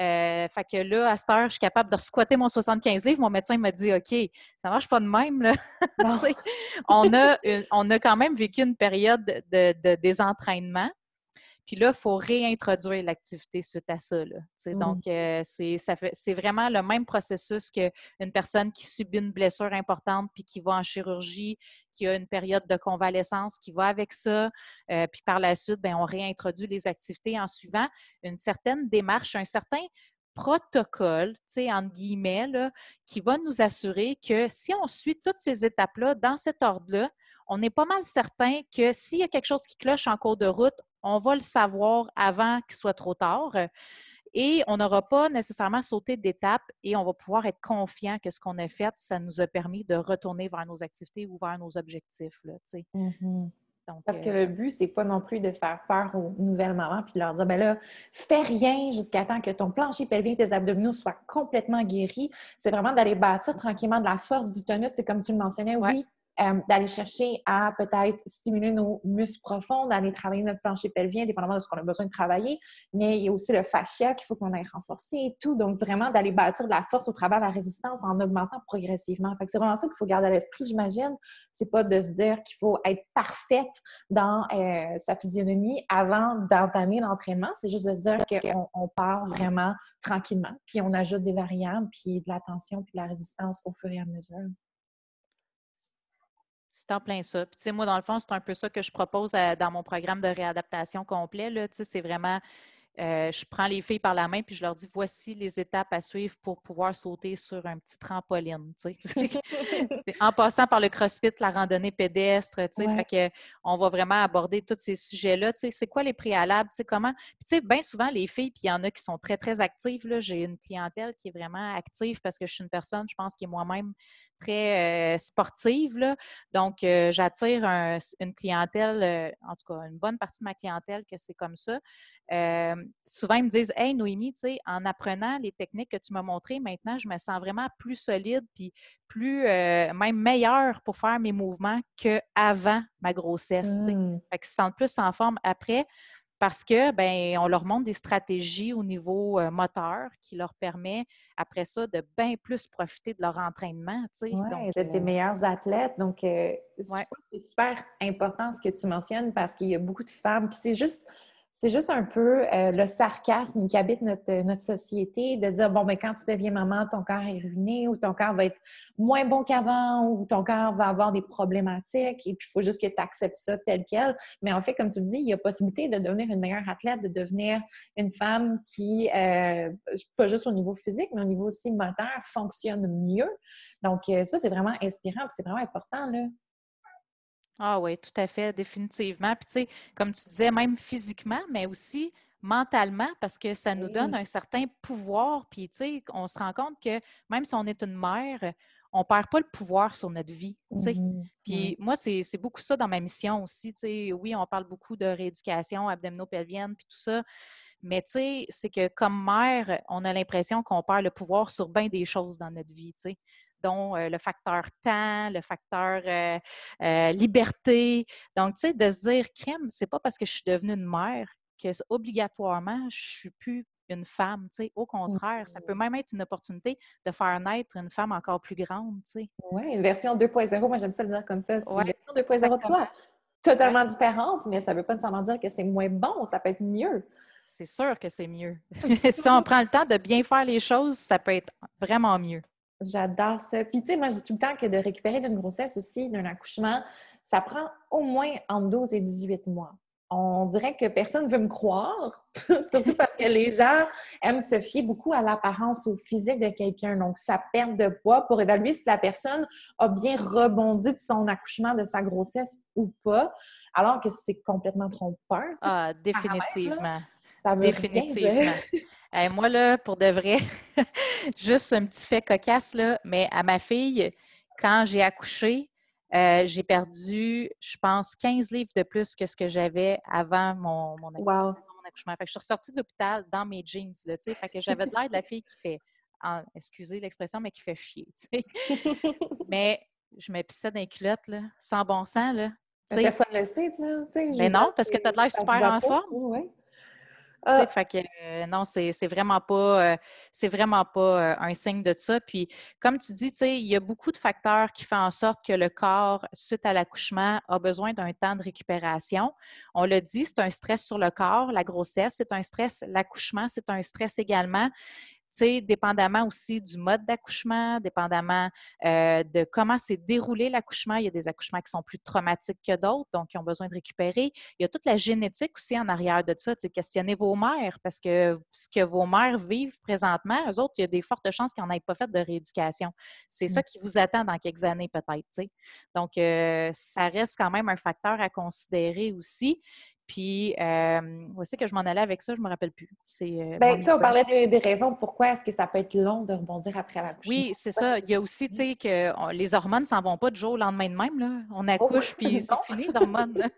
Speaker 2: Euh, fait que là, à cette heure, je suis capable de squatter mon 75 livres. Mon médecin m'a dit OK, ça marche pas de même. Là. on, a on a quand même vécu une période de, de désentraînement. Puis là, il faut réintroduire l'activité suite à ça. Donc, euh, c'est vraiment le même processus qu'une personne qui subit une blessure importante puis qui va en chirurgie, qui a une période de convalescence, qui va avec ça. Euh, puis par la suite, bien, on réintroduit les activités en suivant une certaine démarche, un certain protocole, tu sais, entre guillemets, qui va nous assurer que si on suit toutes ces étapes-là dans cet ordre-là, on est pas mal certain que s'il y a quelque chose qui cloche en cours de route, on va le savoir avant qu'il soit trop tard. Et on n'aura pas nécessairement sauté d'étape et on va pouvoir être confiant que ce qu'on a fait, ça nous a permis de retourner vers nos activités ou vers nos objectifs. Là,
Speaker 1: mm-hmm. Parce que le but, c'est pas non plus de faire peur aux nouvelles mamans puis de leur dire, ben là, fais rien jusqu'à temps que ton plancher pelvien et tes abdominaux soient complètement guéris. C'est vraiment d'aller bâtir tranquillement de la force du tonus. C'est comme tu le mentionnais, oui, euh, d'aller chercher à peut-être stimuler nos muscles profonds, d'aller travailler notre plancher pelvien, dépendamment de ce qu'on a besoin de travailler. Mais il y a aussi le fascia qu'il faut qu'on aille renforcer et tout. Donc, vraiment d'aller bâtir de la force au travers de la résistance en augmentant progressivement. c'est vraiment ça qu'il faut garder à l'esprit, j'imagine. C'est pas de se dire qu'il faut être parfaite dans euh, sa physionomie avant d'entamer l'entraînement. C'est juste de se dire qu'on on part vraiment tranquillement, puis on ajoute des variables, puis de l'attention, puis de la résistance au fur et à mesure.
Speaker 2: C'est en plein ça. Puis, moi, dans le fond, c'est un peu ça que je propose dans mon programme de réadaptation complet. C'est vraiment euh, je prends les filles par la main puis je leur dis voici les étapes à suivre pour pouvoir sauter sur un petit trampoline. en passant par le crossfit, la randonnée pédestre, fait que, on va vraiment aborder tous ces sujets-là. C'est quoi les préalables? Comment? Bien souvent, les filles, puis il y en a qui sont très, très actives. J'ai une clientèle qui est vraiment active parce que je suis une personne, je pense, qui est moi-même très euh, sportive. Là. Donc, euh, j'attire une clientèle, en tout cas, une bonne partie de ma clientèle que c'est comme ça souvent, ils me disent Hey, Noémie, tu sais, en apprenant les techniques que tu m'as montrées, maintenant, je me sens vraiment plus solide puis plus, euh, même meilleure pour faire mes mouvements qu'avant ma grossesse. Mmh. Fait que se sentent plus en forme après. parce que ben on leur montre des stratégies au niveau euh, moteur qui leur permet après ça de bien plus profiter de leur entraînement.
Speaker 1: Oui, d'être des euh, meilleurs athlètes. Donc, euh, c'est super important ce que tu mentionnes parce qu'il y a beaucoup de femmes. Puis c'est juste c'est juste un peu euh, le sarcasme qui habite notre, notre société, de dire, bon, mais ben, quand tu deviens maman, ton corps est ruiné ou ton corps va être moins bon qu'avant ou ton corps va avoir des problématiques et puis il faut juste que tu acceptes ça tel quel. Mais en fait, comme tu dis, il y a possibilité de devenir une meilleure athlète, de devenir une femme qui, euh, pas juste au niveau physique, mais au niveau aussi moteur, fonctionne mieux. Donc, euh, ça, c'est vraiment inspirant c'est vraiment important, là.
Speaker 2: Ah oui, tout à fait, définitivement. Puis tu sais, comme tu disais, même physiquement, mais aussi mentalement, parce que ça nous donne un certain pouvoir. Puis tu sais, on se rend compte que même si on est une mère, on ne perd pas le pouvoir sur notre vie. tu sais. Mmh puis moi, c'est beaucoup ça dans ma mission aussi. tu sais. Oui, on parle beaucoup de rééducation abdominopelvienne, puis tout ça. Mais tu sais, c'est que comme mère, on a l'impression qu'on perd le pouvoir sur bien des choses dans notre vie. tu sais dont euh, le facteur temps, le facteur euh, euh, liberté. Donc, tu sais, de se dire, crème, c'est pas parce que je suis devenue une mère que obligatoirement, je suis plus une femme, tu sais. Au contraire, ça peut même être une opportunité de faire naître une femme encore plus grande, tu sais.
Speaker 1: Oui, une version 2.0, moi j'aime ça le dire comme ça. C'est une version 2.0 de toi. Totalement différente, mais ça ne veut pas nécessairement dire que c'est moins bon, ça peut être mieux.
Speaker 2: C'est sûr que c'est mieux. si on prend le temps de bien faire les choses, ça peut être vraiment mieux.
Speaker 1: J'adore ça. Puis, tu sais, moi, je dis tout le temps que de récupérer d'une grossesse aussi, d'un accouchement, ça prend au moins entre 12 et 18 mois. On dirait que personne ne veut me croire, surtout parce que les gens aiment se fier beaucoup à l'apparence, au physique de quelqu'un. Donc, sa perte de poids pour évaluer si la personne a bien rebondi de son accouchement, de sa grossesse ou pas, alors que c'est complètement trompeur.
Speaker 2: Ah, définitivement. Définitivement. moi, là, pour de vrai, juste un petit fait cocasse, là, mais à ma fille, quand j'ai accouché, euh, j'ai perdu, je pense, 15 livres de plus que ce que j'avais avant mon, mon, accouchement. Fait que je suis ressortie de l'hôpital dans mes jeans, là, fait que j'avais de l'air de la fille qui fait, excusez l'expression, mais qui fait chier, mais je me pissais dans les culottes, là, sans bon sens, là.
Speaker 1: Personne ne le sait, tu sais.
Speaker 2: Mais non, parce que tu as de l'air super en forme. Oui. Ah. Fait que non, c'est vraiment pas euh, c'est vraiment pas euh, un signe de ça. Puis comme tu dis, il y a beaucoup de facteurs qui font en sorte que le corps, suite à l'accouchement, a besoin d'un temps de récupération. On l'a dit, c'est un stress sur le corps, la grossesse, c'est un stress, l'accouchement, c'est un stress également sais, dépendamment aussi du mode d'accouchement, dépendamment euh, de comment s'est déroulé l'accouchement. Il y a des accouchements qui sont plus traumatiques que d'autres, donc qui ont besoin de récupérer. Il y a toute la génétique aussi en arrière de ça. Questionnez vos mères, parce que ce que vos mères vivent présentement, eux autres, il y a des fortes chances qu'ils n'en aient pas fait de rééducation. C'est ça mmh. qui vous attend dans quelques années peut-être. Donc, euh, ça reste quand même un facteur à considérer aussi. Puis, euh, où que je m'en allais avec ça? Je ne me rappelle plus.
Speaker 1: C'est, euh, ben, on parlait des, raisons pourquoi est-ce que ça peut être long de rebondir après l'accouchement.
Speaker 2: Oui, c'est ça. Il y a aussi, tu sais, que les hormones ne s'en vont pas du jour au lendemain de même. Là. On oh, accouche, puis c'est fini, les hormones.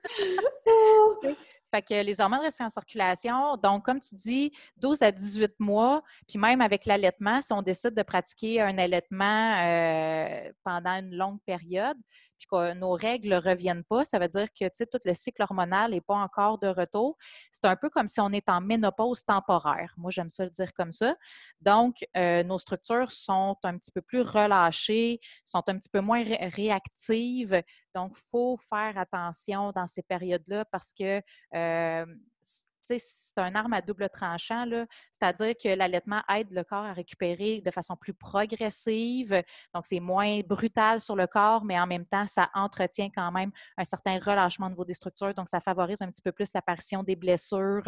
Speaker 2: Fait que les hormones restent en circulation. Donc, comme tu dis, 12 à 18 mois, puis même avec l'allaitement, si on décide de pratiquer un allaitement euh, pendant une longue période, puis que nos règles ne reviennent pas, ça veut dire que tout le cycle hormonal n'est pas encore de retour. C'est un peu comme si on est en ménopause temporaire. Moi, j'aime ça le dire comme ça. Donc, euh, nos structures sont un petit peu plus relâchées, sont un petit peu moins réactives. Donc, il faut faire attention dans ces périodes-là parce que euh, c'est un arme à double tranchant, c'est-à-dire que l'allaitement aide le corps à récupérer de façon plus progressive, donc c'est moins brutal sur le corps, mais en même temps, ça entretient quand même un certain relâchement au niveau des structures, donc ça favorise un petit peu plus l'apparition des blessures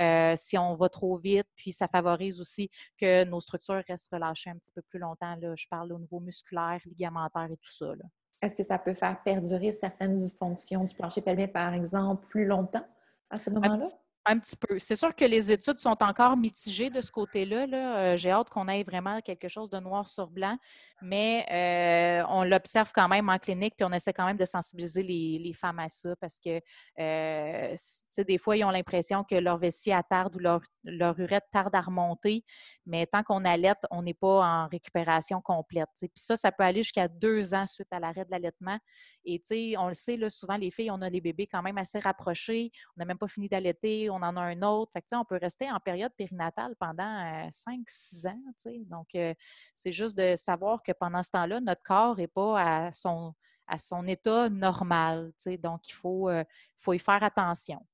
Speaker 2: euh, si on va trop vite, puis ça favorise aussi que nos structures restent relâchées un petit peu plus longtemps. Là. Je parle au niveau musculaire, ligamentaire et tout ça.
Speaker 1: Est-ce que ça peut faire perdurer certaines dysfonctions du plancher pelvien, par exemple, plus longtemps à ce moment-là?
Speaker 2: Un petit peu. C'est sûr que les études sont encore mitigées de ce côté-là. Euh, j'ai hâte qu'on ait vraiment quelque chose de noir sur blanc, mais euh, on l'observe quand même en clinique, puis on essaie quand même de sensibiliser les, femmes à ça parce que, euh, des fois, ils ont l'impression que leur vessie attarde ou leur, leur urette tarde à remonter, mais tant qu'on allaite, on n'est pas en récupération complète. Puis ça, ça peut aller jusqu'à deux ans suite à l'arrêt de l'allaitement. Et on le sait, souvent, les filles, on a les bébés quand même assez rapprochés, on n'a même pas fini d'allaiter on en a un autre. Fait on peut rester en période périnatale pendant 5-6 ans. Donc, c'est juste de savoir que pendant ce temps-là, notre corps n'est pas à son, à son état normal. Donc, il faut, faut y faire attention.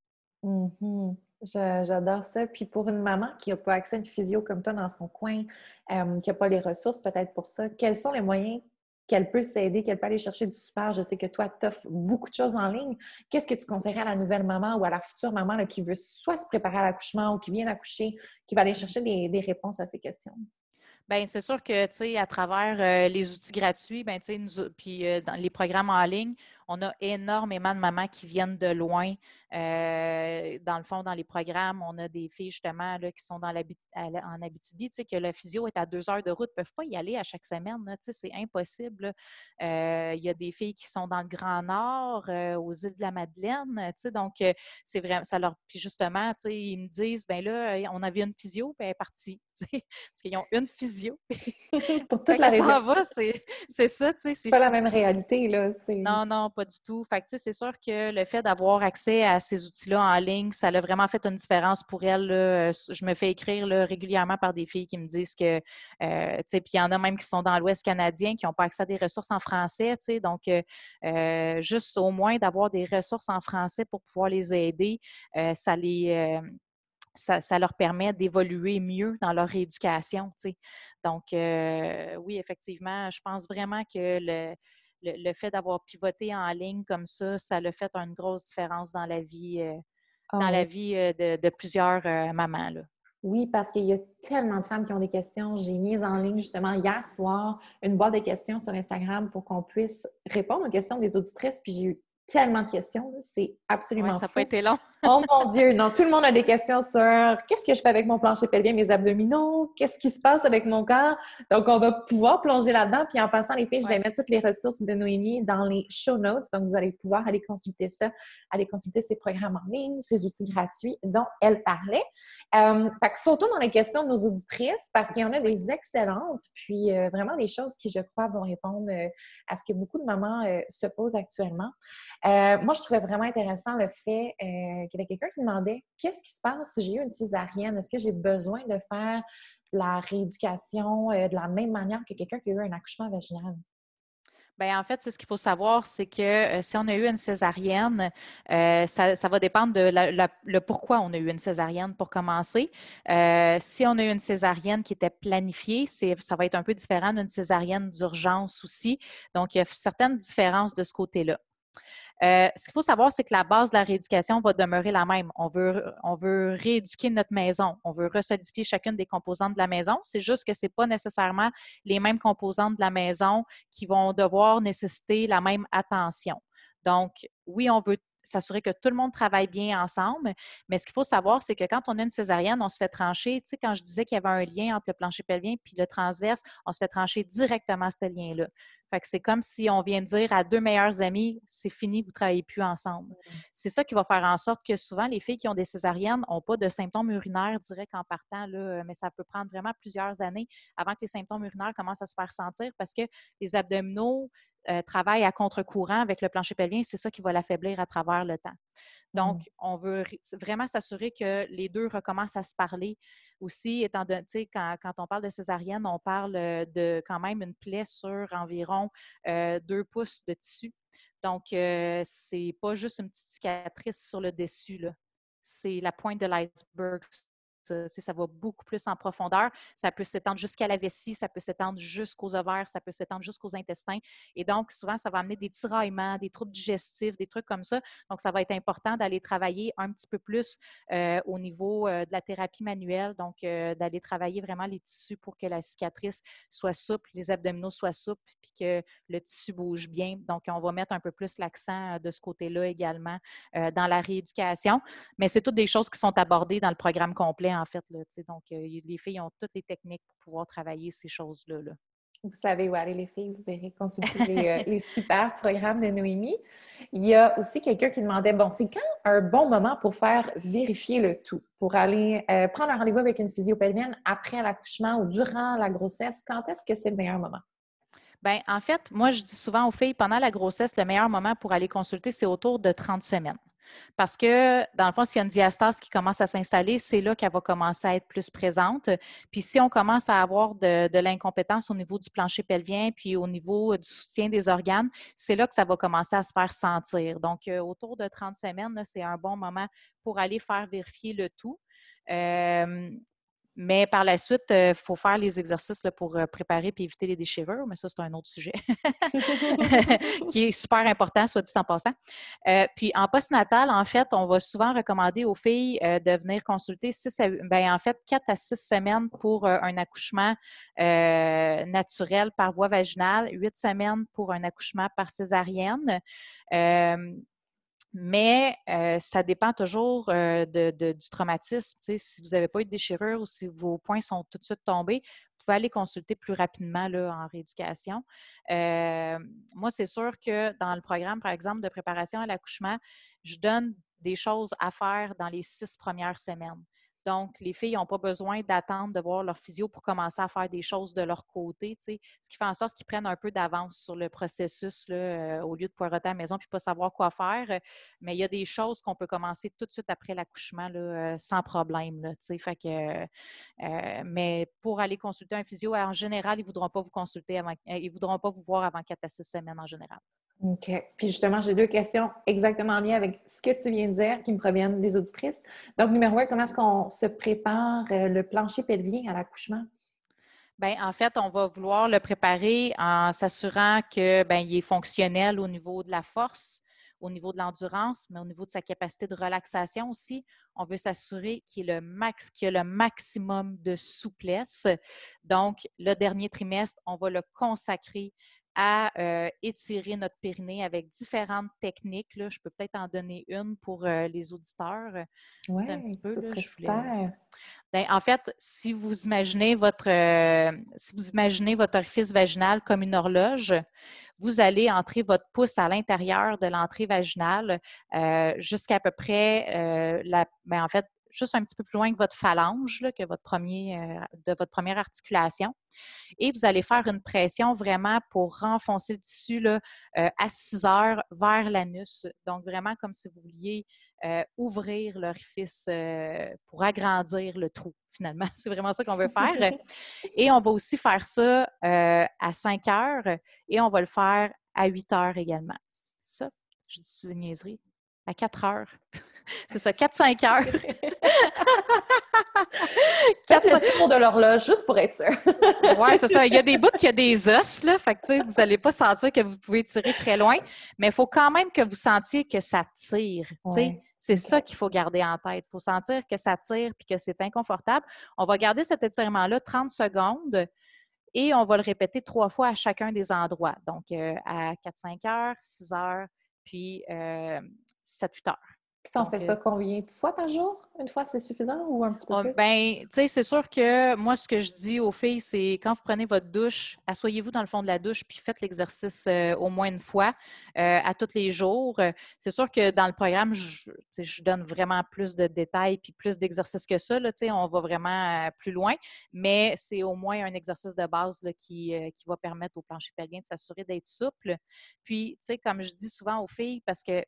Speaker 1: Mm-hmm. J'adore ça. Puis pour une maman qui n'a pas accès à une physio comme toi dans son coin, qui n'a pas les ressources peut-être pour ça, quels sont les moyens qu'elle peut s'aider, qu'elle peut aller chercher du support. Je sais que toi, tu offres beaucoup de choses en ligne. Qu'est-ce que tu conseillerais à la nouvelle maman ou à la future maman qui veut soit se préparer à l'accouchement ou qui vient d'accoucher, qui va aller chercher des réponses à ces questions?
Speaker 2: Bien, c'est sûr que, tu sais, à travers euh, les outils gratuits, bien, tu sais, puis euh, dans les programmes en ligne, on a énormément de mamans qui viennent de loin. Euh, dans le fond, dans les programmes, on a des filles justement là, qui sont dans en Abitibi, tu sais, que le physio est à deux heures de route, ne peuvent pas y aller à chaque semaine. Tu sais, c'est impossible. Il y a des filles qui sont dans le Grand Nord, aux îles de la Madeleine. Tu sais, donc, c'est vraiment, ça leur. Puis justement, tu sais, ils me disent, ben là, on avait une physio, puis elle est partie. Tu sais, parce qu'ils ont une physio
Speaker 1: Pour toute la
Speaker 2: région. c'est ça, tu sais.
Speaker 1: C'est pas la même réalité, là.
Speaker 2: Non, non, pas du tout. Fait c'est sûr que le fait d'avoir accès à ces outils-là en ligne, ça a vraiment fait une différence pour elle. Je me fais écrire régulièrement par des filles qui me disent que, euh, tu sais, puis il y en a même qui sont dans l'Ouest canadien, qui n'ont pas accès à des ressources en français, tu sais. Donc, euh, euh, juste au moins d'avoir des ressources en français pour pouvoir les aider, ça les ça, leur permet d'évoluer mieux dans leur éducation. Donc, euh, oui, effectivement, je pense vraiment que le, le, fait d'avoir pivoté en ligne comme ça, ça a fait une grosse différence dans la vie, euh, ah dans la vie euh, de, plusieurs mamans. Là.
Speaker 1: Oui, parce qu'il y a tellement de femmes qui ont des questions. J'ai mis en ligne justement hier soir une boîte de questions sur Instagram pour qu'on puisse répondre aux questions des auditrices. Puis j'ai eu tellement de questions. C'est absolument
Speaker 2: Ça n'a pas été long.
Speaker 1: oh mon Dieu! Non, tout le monde a des questions sur qu'est-ce que je fais avec mon plancher pelvien, mes abdominaux, qu'est-ce qui se passe avec mon corps? Donc, on va pouvoir plonger là-dedans. Puis en passant, les filles, je vais mettre toutes les ressources de Noémie dans les show notes. Donc, vous allez pouvoir aller consulter ça, aller consulter ses programmes en ligne, ses outils gratuits dont elle parlait. Euh, fait que surtout dans les questions de nos auditrices, parce qu'il y en a des excellentes, puis euh, vraiment des choses qui, je crois, vont répondre euh, à ce que beaucoup de mamans se posent actuellement. Euh, moi, je trouvais vraiment intéressant le fait euh, qu'il y avait quelqu'un qui demandait qu'est-ce qui se passe si j'ai eu une césarienne? Est-ce que j'ai besoin de faire la rééducation euh, de la même manière que quelqu'un qui a eu un accouchement vaginal?
Speaker 2: Bien, en fait, ce qu'il faut savoir, c'est que si on a eu une césarienne, ça, va dépendre de le pourquoi on a eu une césarienne pour commencer. si on a eu une césarienne qui était planifiée, ça va être un peu différent d'une césarienne d'urgence aussi. Donc, il y a certaines différences de ce côté-là. Euh, ce qu'il faut savoir, c'est que la base de la rééducation va demeurer la même. On veut, on veut rééduquer notre maison. On veut resolidifier chacune des composantes de la maison. C'est juste que ce n'est pas nécessairement les mêmes composantes de la maison qui vont devoir nécessiter la même attention. Donc, oui, on veut s'assurer que tout le monde travaille bien ensemble. Mais ce qu'il faut savoir, c'est que quand on a une césarienne, on se fait trancher. Tu sais, quand je disais qu'il y avait un lien entre le plancher pelvien et le transverse, on se fait trancher directement ce lien-là. Fait que c'est comme si on vient de dire à deux meilleurs amis, c'est fini, vous ne travaillez plus ensemble. C'est ça qui va faire en sorte que souvent, les filles qui ont des césariennes n'ont pas de symptômes urinaires directs en partant, là, mais ça peut prendre vraiment plusieurs années avant que les symptômes urinaires commencent à se faire sentir parce que les abdominaux, euh, travaille à contre-courant avec le plancher pelvien, c'est ça qui va l'affaiblir à travers le temps. Donc, mmh. on veut vraiment s'assurer que les deux recommencent à se parler aussi, étant donné, quand, quand on parle de césarienne, on parle euh, de quand même une plaie sur environ euh, deux pouces de tissu. Donc, euh, c'est pas juste une petite cicatrice sur le dessus, c'est la pointe de l'iceberg ça va beaucoup plus en profondeur. Ça peut s'étendre jusqu'à la vessie, ça peut s'étendre jusqu'aux ovaires, ça peut s'étendre jusqu'aux intestins. Et donc, souvent, ça va amener des tiraillements, des troubles digestifs, des trucs comme ça. Donc, ça va être important d'aller travailler un petit peu plus euh, au niveau euh, de la thérapie manuelle, donc euh, d'aller travailler vraiment les tissus pour que la cicatrice soit souple, les abdominaux soient souples, puis que le tissu bouge bien. Donc, on va mettre un peu plus l'accent de ce côté-là également dans la rééducation. Mais c'est toutes des choses qui sont abordées dans le programme complet en fait. Là, donc, les filles ont toutes les techniques pour pouvoir travailler ces choses-là.
Speaker 1: Vous savez où aller, les filles. Vous irez consulter euh, les, super programmes de Noémie. Il y a aussi quelqu'un qui demandait bon, c'est quand un bon moment pour faire vérifier le tout, pour aller euh, prendre un rendez-vous avec une physiopelvienne après l'accouchement ou durant la grossesse? Quand est-ce que c'est le meilleur moment?
Speaker 2: Bien, en fait, moi, je dis souvent aux filles, pendant la grossesse, le meilleur moment pour aller consulter, c'est autour de 30 semaines. Parce que, dans le fond, s'il y a une diastase qui commence à s'installer, c'est là qu'elle va commencer à être plus présente. Puis si on commence à avoir de, l'incompétence au niveau du plancher pelvien, puis au niveau du soutien des organes, c'est là que ça va commencer à se faire sentir. Donc, euh, autour de 30 semaines, c'est un bon moment pour aller faire vérifier le tout. Euh, mais par la suite, il euh, faut faire les exercices pour euh, préparer et éviter les déchirures, mais ça, c'est un autre sujet qui est super important, soit dit en passant. Euh, puis en postnatal, en fait, on va souvent recommander aux filles de venir consulter six ben, en fait, quatre à six semaines pour un accouchement naturel par voie vaginale, huit semaines pour un accouchement par césarienne. Mais euh, ça dépend toujours euh, du traumatisme. Si vous n'avez pas eu de déchirure ou si vos points sont tout de suite tombés, vous pouvez aller consulter plus rapidement là, en rééducation. Euh, moi, c'est sûr que dans le programme, par exemple, de préparation à l'accouchement, je donne des choses à faire dans les six premières semaines. Donc, les filles n'ont pas besoin d'attendre de voir leur physio pour commencer à faire des choses de leur côté, ce qui fait en sorte qu'ils prennent un peu d'avance sur le processus euh, au lieu de poireauter à la maison puis pas savoir quoi faire. Mais il y a des choses qu'on peut commencer tout de suite après l'accouchement euh, sans problème. Euh, mais pour aller consulter un physio, en général, ils ne voudront pas vous consulter voudront pas vous voir avant 4 à 6 semaines en général.
Speaker 1: OK. Puis justement, j'ai deux questions exactement en lien avec ce que tu viens de dire qui me proviennent des auditrices. Donc, numéro un, comment est-ce qu'on se prépare euh, le plancher pelvien à l'accouchement?
Speaker 2: Bien, en fait, on va vouloir le préparer en s'assurant que ben, il est fonctionnel au niveau de la force, au niveau de l'endurance, mais au niveau de sa capacité de relaxation aussi. On veut s'assurer qu'il le max, qu'il ait le maximum de souplesse. Donc, le dernier trimestre, on va le consacrer à euh, étirer notre périnée avec différentes techniques. Là. Je peux peut-être en donner une pour euh, les auditeurs.
Speaker 1: Oui, petit peu, ça super.
Speaker 2: Ben, en fait, si vous imaginez votre euh, si vous imaginez votre orifice vaginal comme une horloge, vous allez entrer votre pouce à l'intérieur de l'entrée vaginale jusqu'à peu près la, ben, en fait, juste un petit peu plus loin que votre phalange, euh, de votre première articulation. Et vous allez faire une pression vraiment pour renfoncer le tissu là, euh, à 6 heures vers l'anus. Donc, vraiment comme si vous vouliez euh, ouvrir l'orifice pour agrandir le trou, finalement. C'est vraiment ça qu'on veut faire. et on va aussi faire ça à 5 heures et on va le faire à 8 heures également. Ça, je dis une niaiserie. À 4 heures. C'est ça, 4-5 heures.
Speaker 1: 4 tours de l'horloge, juste pour être sûr.
Speaker 2: oui, c'est ça. Il y a des bouts qui a des os, là. Fait que, vous n'allez pas sentir que vous pouvez tirer très loin, mais il faut quand même que vous sentiez que ça tire. C'est ça qu'il faut garder en tête. Il faut sentir que ça tire puis que c'est inconfortable. On va garder cet étirement-là 30 secondes et on va le répéter trois fois à chacun des endroits. Donc, euh, à 4-5 heures, 6 heures, puis euh, 7-8 heures.
Speaker 1: Puis on fait ça combien de fois par jour? Une fois, c'est suffisant ou un petit peu plus?
Speaker 2: Ben, tu sais, c'est sûr que moi, ce que je dis aux filles, c'est quand vous prenez votre douche, asseyez-vous dans le fond de la douche puis faites l'exercice euh, au moins une fois euh, à tous les jours. C'est sûr que dans le programme, je, je donne vraiment plus de détails puis plus d'exercices que ça. Là, on va vraiment euh, plus loin, mais c'est au moins un exercice de base là, qui, qui va permettre au plancher pelvien de s'assurer d'être souple. Puis, tu sais, comme je dis souvent aux filles, parce que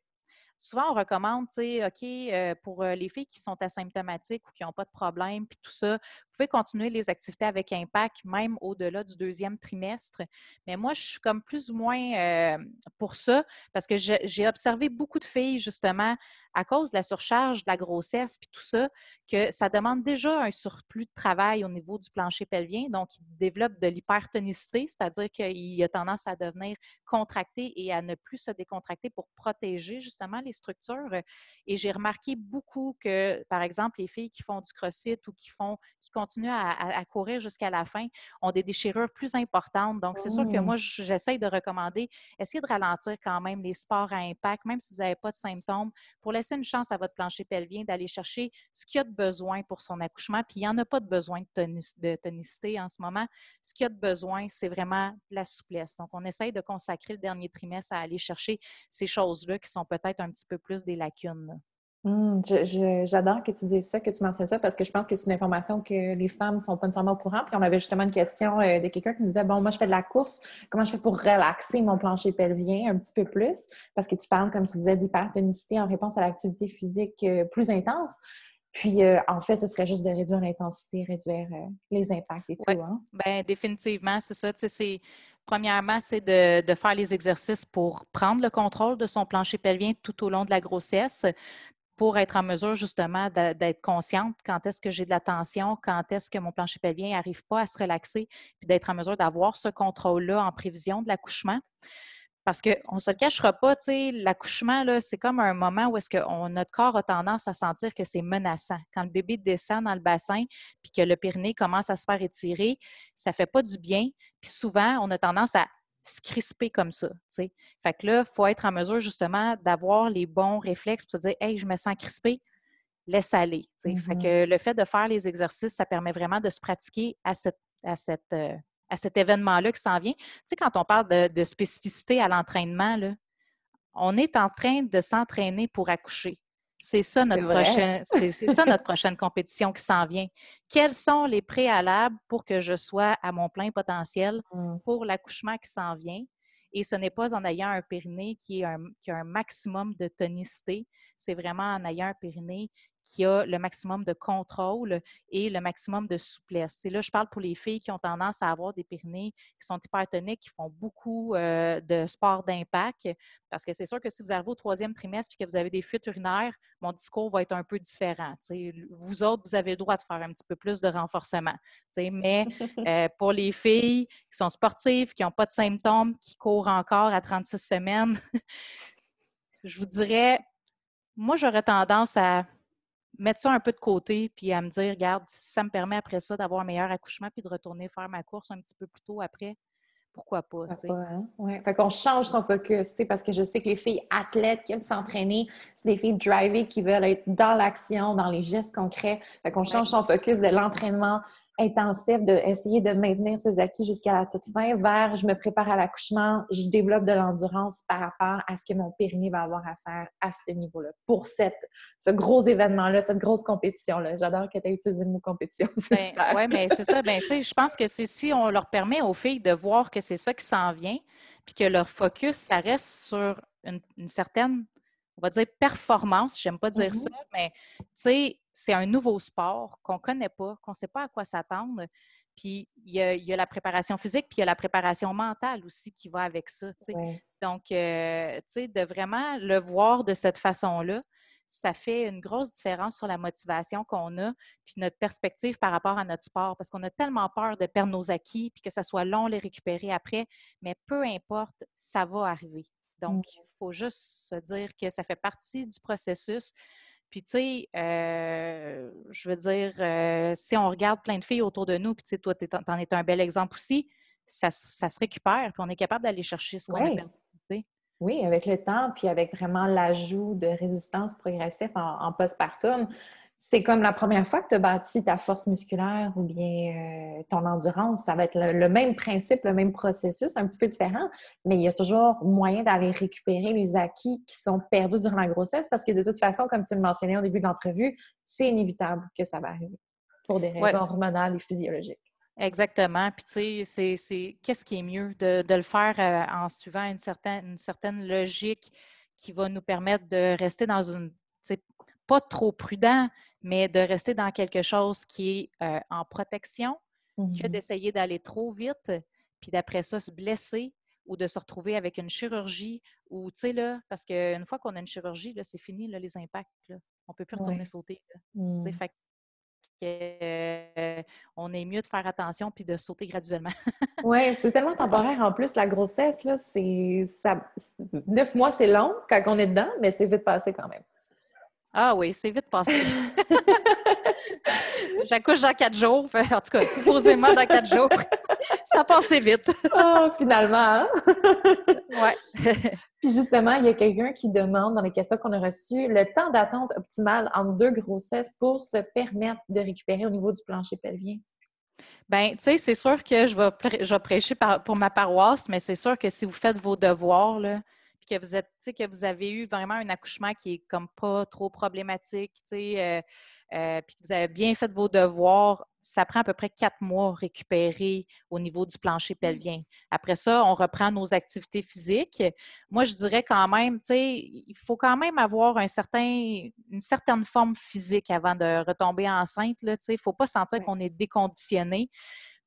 Speaker 2: souvent, on recommande, tu sais, OK, euh, pour euh, les filles qui sont asymptomatiques ou qui n'ont pas de problème, puis tout ça, pouvez continuer les activités avec impact, même au-delà du deuxième trimestre. Mais moi, je suis comme plus ou moins euh, pour ça, parce que j'ai observé beaucoup de filles, justement, à cause de la surcharge de la grossesse, puis tout ça, que ça demande déjà un surplus de travail au niveau du plancher pelvien. Donc, il développe de l'hypertonicité, c'est-à-dire qu'il a tendance à devenir contracté et à ne plus se décontracter pour protéger justement les structures. Et j'ai remarqué beaucoup que, par exemple, les filles qui font du crossfit ou qui font, qui à, courir jusqu'à la fin ont des déchirures plus importantes. Donc, c'est sûr que mmh. moi, j'essaye de recommander, essayez de ralentir quand même les sports à impact, même si vous n'avez pas de symptômes, pour laisser une chance à votre plancher pelvien d'aller chercher ce qu'il y a de besoin pour son accouchement. Puis, il n'y en a pas de besoin de, tonicité en ce moment. Ce qu'il y a de besoin, c'est vraiment la souplesse. Donc, on essaye de consacrer le dernier trimestre à aller chercher ces choses-là qui sont peut-être un petit peu plus des lacunes.
Speaker 1: Mmh, j'adore que tu dises ça, que tu mentionnes ça, parce que je pense que c'est une information que les femmes ne sont pas nécessairement au courant. Puis on avait justement une question euh, de quelqu'un qui nous disait Bon, moi, je fais de la course, comment je fais pour relaxer mon plancher pelvien un petit peu plus? Parce que tu parles, comme tu disais, d'hypertonicité en réponse à l'activité physique euh, plus intense. Puis, euh, en fait, ce serait juste de réduire l'intensité, réduire les impacts et tout. Hein?
Speaker 2: Bien, définitivement, c'est ça. Premièrement, c'est de, de, faire les exercices pour prendre le contrôle de son plancher pelvien tout au long de la grossesse pour être en mesure justement d'être consciente quand est-ce que j'ai de la tension, quand est-ce que mon plancher pelvien n'arrive pas à se relaxer, puis d'être en mesure d'avoir ce contrôle-là en prévision de l'accouchement. Parce qu'on ne se le cachera pas, l'accouchement, c'est comme un moment où est-ce que notre corps a tendance à sentir que c'est menaçant. Quand le bébé descend dans le bassin, puis que le périnée commence à se faire étirer, ça ne fait pas du bien. Puis souvent, on a tendance à se crisper comme ça. Fait que là, il faut être en mesure justement d'avoir les bons réflexes pour se dire Hey, je me sens crispé, laisse aller. Fait mm-hmm. que le fait de faire les exercices, ça permet vraiment de se pratiquer à, cette, à, cette, euh, à cet événement-là qui s'en vient. Tu sais, quand on parle de, de spécificité à l'entraînement, on est en train de s'entraîner pour accoucher. C'est ça, notre prochaine, c'est, ça notre prochaine compétition qui s'en vient. Quels sont les préalables pour que je sois à mon plein potentiel mmh. pour l'accouchement qui s'en vient? Et ce n'est pas en ayant un périnée qui, a un maximum de tonicité, c'est vraiment en ayant un périnée qui a le maximum de contrôle et le maximum de souplesse. là, je parle pour les filles qui ont tendance à avoir des périnées qui sont hypertoniques, qui font beaucoup euh, de sport d'impact, parce que c'est sûr que si vous arrivez au troisième trimestre et que vous avez des fuites urinaires, mon discours va être un peu différent. Vous autres, vous avez le droit de faire un petit peu plus de renforcement. Mais euh, pour les filles qui sont sportives, qui n'ont pas de symptômes, qui courent encore à 36 semaines, je vous dirais, moi, j'aurais tendance à mettre ça un peu de côté, puis à me dire, regarde, si ça me permet après ça d'avoir un meilleur accouchement, puis de retourner faire ma course un petit peu plus tôt après, pourquoi pas?
Speaker 1: Hein? Ouais. Fait qu'on change son focus, parce que je sais que les filles athlètes qui aiment s'entraîner, c'est des filles drivées qui veulent être dans l'action, dans les gestes concrets. Fait qu'on change son focus de l'entraînement intensif d'essayer de, maintenir ses acquis jusqu'à la toute fin vers je me prépare à l'accouchement, je développe de l'endurance par rapport à ce que mon périnée va avoir à faire à ce niveau-là pour cette, ce gros événement-là, cette grosse compétition-là. J'adore que tu aies utilisé le mot compétition.
Speaker 2: Ben, oui, mais c'est ça. Ben, je pense que c'est si on leur permet aux filles de voir que c'est ça qui s'en vient, puis que leur focus, ça reste sur une, certaine on va dire performance, j'aime pas dire mm-hmm. ça, mais tu sais, c'est un nouveau sport qu'on ne connaît pas, qu'on ne sait pas à quoi s'attendre. Puis il y, a, la préparation physique, puis il y a la préparation mentale aussi qui va avec ça. Donc, euh, tu sais, de vraiment le voir de cette façon-là, ça fait une grosse différence sur la motivation qu'on a, puis notre perspective par rapport à notre sport, parce qu'on a tellement peur de perdre nos acquis, puis que ça soit long les récupérer après, mais peu importe, ça va arriver. Donc, mmh. il faut juste se dire que ça fait partie du processus. Puis, tu sais, euh, je veux dire, euh, si on regarde plein de filles autour de nous, puis tu sais, toi, tu en es un bel exemple aussi, ça, se récupère, puis on est capable d'aller chercher ce qu'on a perdu.
Speaker 1: Oui, avec le temps, puis avec vraiment l'ajout de résistance progressive en, en postpartum c'est comme la première fois que tu as bâti ta force musculaire ou bien euh, ton endurance. Ça va être le, même principe, le même processus, un petit peu différent, mais il y a toujours moyen d'aller récupérer les acquis qui sont perdus durant la grossesse parce que de toute façon, comme tu le mentionnais au début de l'entrevue, c'est inévitable que ça va arriver pour des raisons hormonales et physiologiques.
Speaker 2: Exactement. Puis, tu sais, c'est qu'est-ce qui est mieux de, le faire euh, en suivant une certaine, une certaine logique qui va nous permettre de rester dans une, pas trop prudent, mais de rester dans quelque chose qui est euh, en protection que mmh d'essayer d'aller trop vite, puis d'après ça se blesser ou de se retrouver avec une chirurgie ou, tu sais, là, parce qu'une fois qu'on a une chirurgie, là, c'est fini, là, les impacts. Là. On ne peut plus retourner sauter. Mmh. Fait euh, on est mieux de faire attention puis de sauter graduellement.
Speaker 1: oui, c'est tellement temporaire. En plus, la grossesse, là, c'est neuf mois, c'est long quand on est dedans, mais c'est vite passé quand même.
Speaker 2: Ah oui, c'est vite passé. J'accouche dans quatre jours. En tout cas, supposément dans quatre jours. Ça passait vite.
Speaker 1: oh, finalement. Hein?
Speaker 2: oui.
Speaker 1: Puis justement, il y a quelqu'un qui demande dans les questions qu'on a reçues le temps d'attente optimal entre deux grossesses pour se permettre de récupérer au niveau du plancher pelvien?
Speaker 2: Bien, tu sais, c'est sûr que je vais, je prêcher pour ma paroisse, mais c'est sûr que si vous faites vos devoirs, là, que vous êtes, que vous avez eu vraiment un accouchement qui est comme pas trop problématique, euh, euh, puis que vous avez bien fait vos devoirs, ça prend à peu près quatre mois récupérer au niveau du plancher pelvien. Après ça, on reprend nos activités physiques. Moi, je dirais quand même, tu sais, il faut quand même avoir un certain, une certaine forme physique avant de retomber enceinte. Il ne faut pas sentir qu'on est déconditionné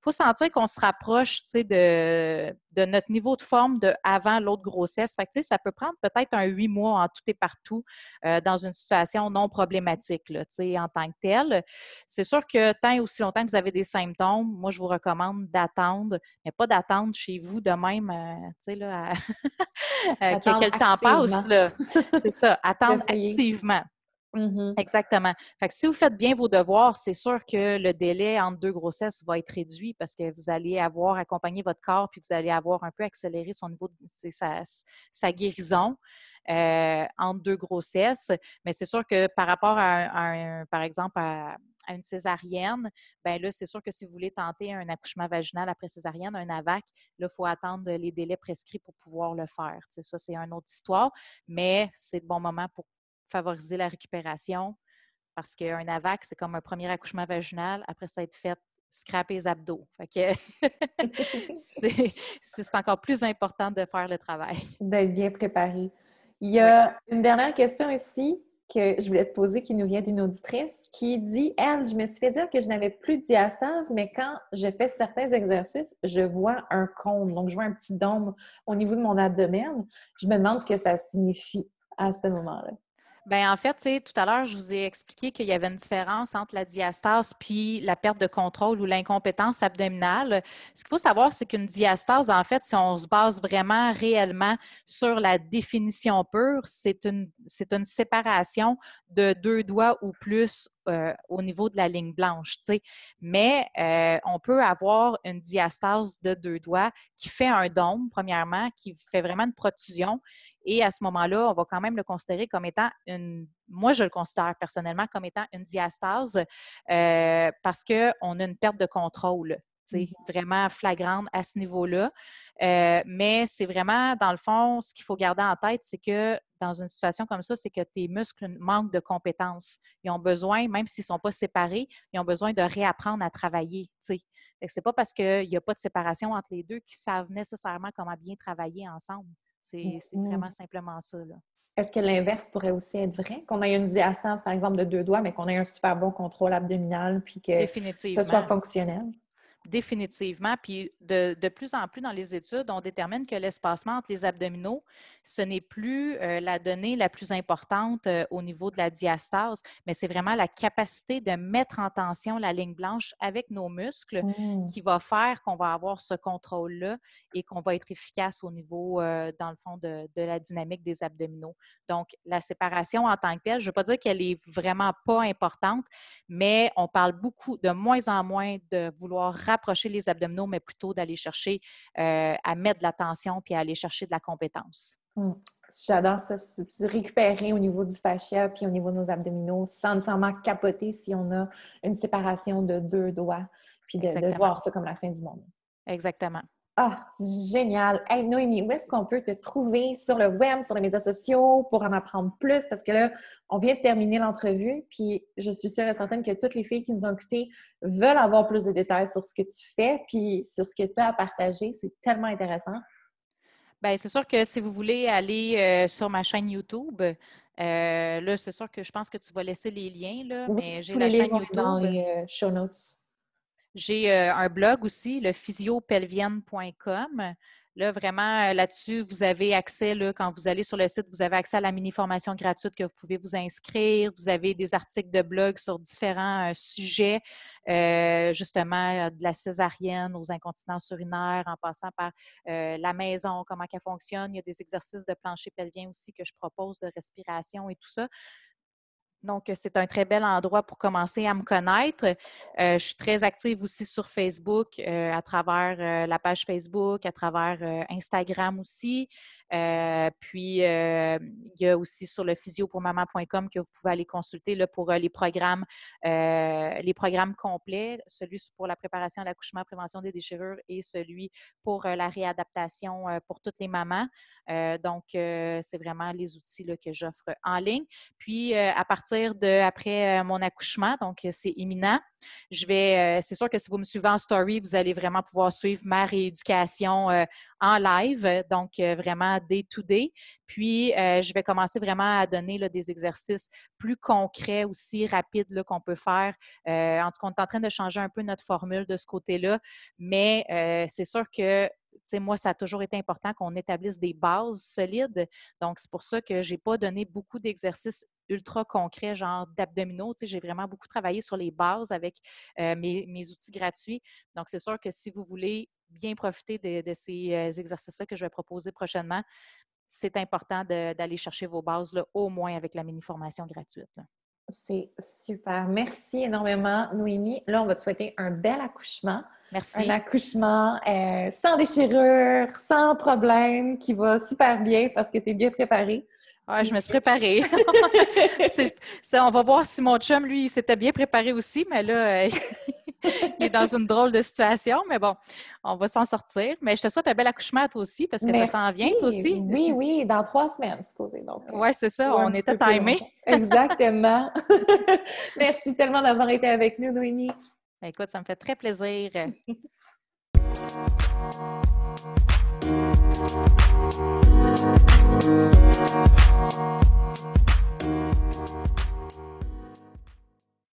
Speaker 2: faut sentir qu'on se rapproche de, de notre niveau de forme de avant l'autre grossesse. Fait ça peut prendre peut-être un huit mois en tout et partout euh, dans une situation non problématique là, en tant que telle. C'est sûr que tant et aussi longtemps que vous avez des symptômes, moi, je vous recommande d'attendre, mais pas d'attendre chez vous de même, euh, là, à, que, le temps passe. C'est ça, attendre activement. Mmh Exactement. Fait que si vous faites bien vos devoirs, c'est sûr que le délai entre deux grossesses va être réduit parce que vous allez avoir accompagné votre corps puis vous allez avoir un peu accéléré son niveau, de, sa, sa guérison. Euh, entre deux grossesses. Mais c'est sûr que par rapport à, par exemple, à, une césarienne, ben là, c'est sûr que si vous voulez tenter un accouchement vaginal après césarienne, un AVAC, là, il faut attendre les délais prescrits pour pouvoir le faire. ça, c'est une autre histoire, mais c'est le bon moment pour favoriser la récupération parce qu'un AVAC, c'est comme un premier accouchement vaginal. Après ça être fait, scraper les abdos. Fait c'est encore plus important de faire le travail.
Speaker 1: D'être bien préparé. Il y a une dernière question ici que je voulais te poser qui nous vient d'une auditrice qui dit Elle, je me suis fait dire que je n'avais plus de diastase, mais quand je fais certains exercices, je vois un cône. Donc, je vois un petit dôme au niveau de mon abdomen. Je me demande ce que ça signifie à ce moment-là.
Speaker 2: Bien, en fait, tout à l'heure, je vous ai expliqué qu'il y avait une différence entre la diastase puis la perte de contrôle ou l'incompétence abdominale. Ce qu'il faut savoir, c'est qu'une diastase, en fait, si on se base vraiment réellement sur la définition pure, c'est une, une séparation de deux doigts ou plus euh, au niveau de la ligne blanche. Mais euh, on peut avoir une diastase de deux doigts qui fait un dôme, premièrement, qui fait vraiment une protrusion. Et à ce moment-là, on va quand même le considérer comme étant une. Moi, je le considère personnellement comme étant une diastase euh, parce qu'on a une perte de contrôle. Mmh vraiment flagrante à ce niveau-là. Euh, mais c'est vraiment, dans le fond, ce qu'il faut garder en tête, c'est que dans une situation comme ça, c'est que tes muscles manquent de compétences. Ils ont besoin, même s'ils ne sont pas séparés, ils ont besoin de réapprendre à travailler. Ce n'est pas parce qu'il n'y a pas de séparation entre les deux qu'ils savent nécessairement comment bien travailler ensemble. C'est mmh vraiment simplement ça.
Speaker 1: Est-ce que l'inverse pourrait aussi être vrai? Qu'on ait une diastase, par exemple, de deux doigts, mais qu'on ait un super bon contrôle abdominal puis que ce soit fonctionnel?
Speaker 2: Définitivement. Puis de, plus en plus dans les études, on détermine que l'espacement entre les abdominaux, ce n'est plus euh, la donnée la plus importante euh, au niveau de la diastase, mais c'est vraiment la capacité de mettre en tension la ligne blanche avec nos muscles mmh. qui va faire qu'on va avoir ce contrôle-là et qu'on va être efficace au niveau, euh, dans le fond, de, de, la dynamique des abdominaux. Donc, la séparation en tant que telle, je ne veux pas dire qu'elle est vraiment pas importante, mais on parle beaucoup, de moins en moins de vouloir rapprocher les abdominaux, mais plutôt d'aller chercher euh, à mettre de la tension puis à aller chercher de la compétence.
Speaker 1: Hum, j'adore ça, récupérer au niveau du fascia puis au niveau de nos abdominaux sans nécessairement capoter si on a une séparation de deux doigts, puis de voir ça comme la fin du monde.
Speaker 2: Exactement.
Speaker 1: Ah, génial! Hey Noémie, où est-ce qu'on peut te trouver sur le web, sur les médias sociaux pour en apprendre plus? Parce que là, on vient de terminer l'entrevue, puis je suis sûre et certaine que toutes les filles qui nous ont écoutées veulent avoir plus de détails sur ce que tu fais, puis sur ce que tu as à partager. C'est tellement intéressant.
Speaker 2: Bien, c'est sûr que si vous voulez aller euh, sur ma chaîne YouTube, euh, là, c'est sûr que je pense que tu vas laisser les liens, là, mais j'ai la chaîne YouTube.
Speaker 1: Dans les euh, show notes.
Speaker 2: J'ai euh, un blog aussi, le physiopelvienne.com. Là, vraiment, euh, là-dessus, vous avez accès, là, quand vous allez sur le site, vous avez accès à la mini-formation gratuite que vous pouvez vous inscrire. Vous avez des articles de blog sur différents euh, sujets, justement, de la césarienne aux incontinences urinaires, en passant par la maison, comment elle fonctionne. Il y a des exercices de plancher pelvien aussi que je propose de respiration et tout ça. Donc, c'est un très bel endroit pour commencer à me connaître. Euh, je suis très active aussi sur Facebook, euh, à travers euh, la page Facebook, à travers Instagram aussi. Puis, il y a aussi sur le physiopourmaman.com que vous pouvez aller consulter là, pour les programmes, les programmes complets, celui pour la préparation à l'accouchement, prévention des déchirures et celui pour la réadaptation pour toutes les mamans. donc, c'est vraiment les outils que j'offre en ligne. Puis, à partir de après mon accouchement, donc c'est imminent, je vais, c'est sûr que si vous me suivez en story, vous allez vraiment pouvoir suivre ma rééducation en live, donc vraiment day to day. Puis, je vais commencer vraiment à donner des exercices plus concrets aussi, rapides qu'on peut faire. en tout cas, on est en train de changer un peu notre formule de ce côté-là, mais c'est sûr que moi, ça a toujours été important qu'on établisse des bases solides. Donc, c'est pour ça que je n'ai pas donné beaucoup d'exercices ultra concrets, genre d'abdominaux. J'ai vraiment beaucoup travaillé sur les bases avec mes, outils gratuits. Donc, c'est sûr que si vous voulez bien profiter de, ces exercices-là que je vais proposer prochainement, c'est important d'aller chercher vos bases là, au moins avec la mini-formation gratuite.
Speaker 1: C'est super. Merci énormément, Noémie. Là, on va te souhaiter un bel accouchement.
Speaker 2: Merci.
Speaker 1: Un accouchement euh, sans déchirure, sans problème, qui va super bien parce que tu es bien préparée.
Speaker 2: Ouais, je me suis préparée. on va voir si mon chum, lui, s'était bien préparé aussi, mais là, euh, il est dans une drôle de situation, mais bon, on va s'en sortir. Mais je te souhaite un bel accouchement toi aussi, parce que ça s'en vient toi aussi.
Speaker 1: Oui, oui, dans trois semaines, supposé.
Speaker 2: Donc, euh, oui, c'est ça, on était timés.
Speaker 1: Exactement. Merci tellement d'avoir été avec nous, Noémie.
Speaker 2: Ben, écoute, ça me fait très plaisir.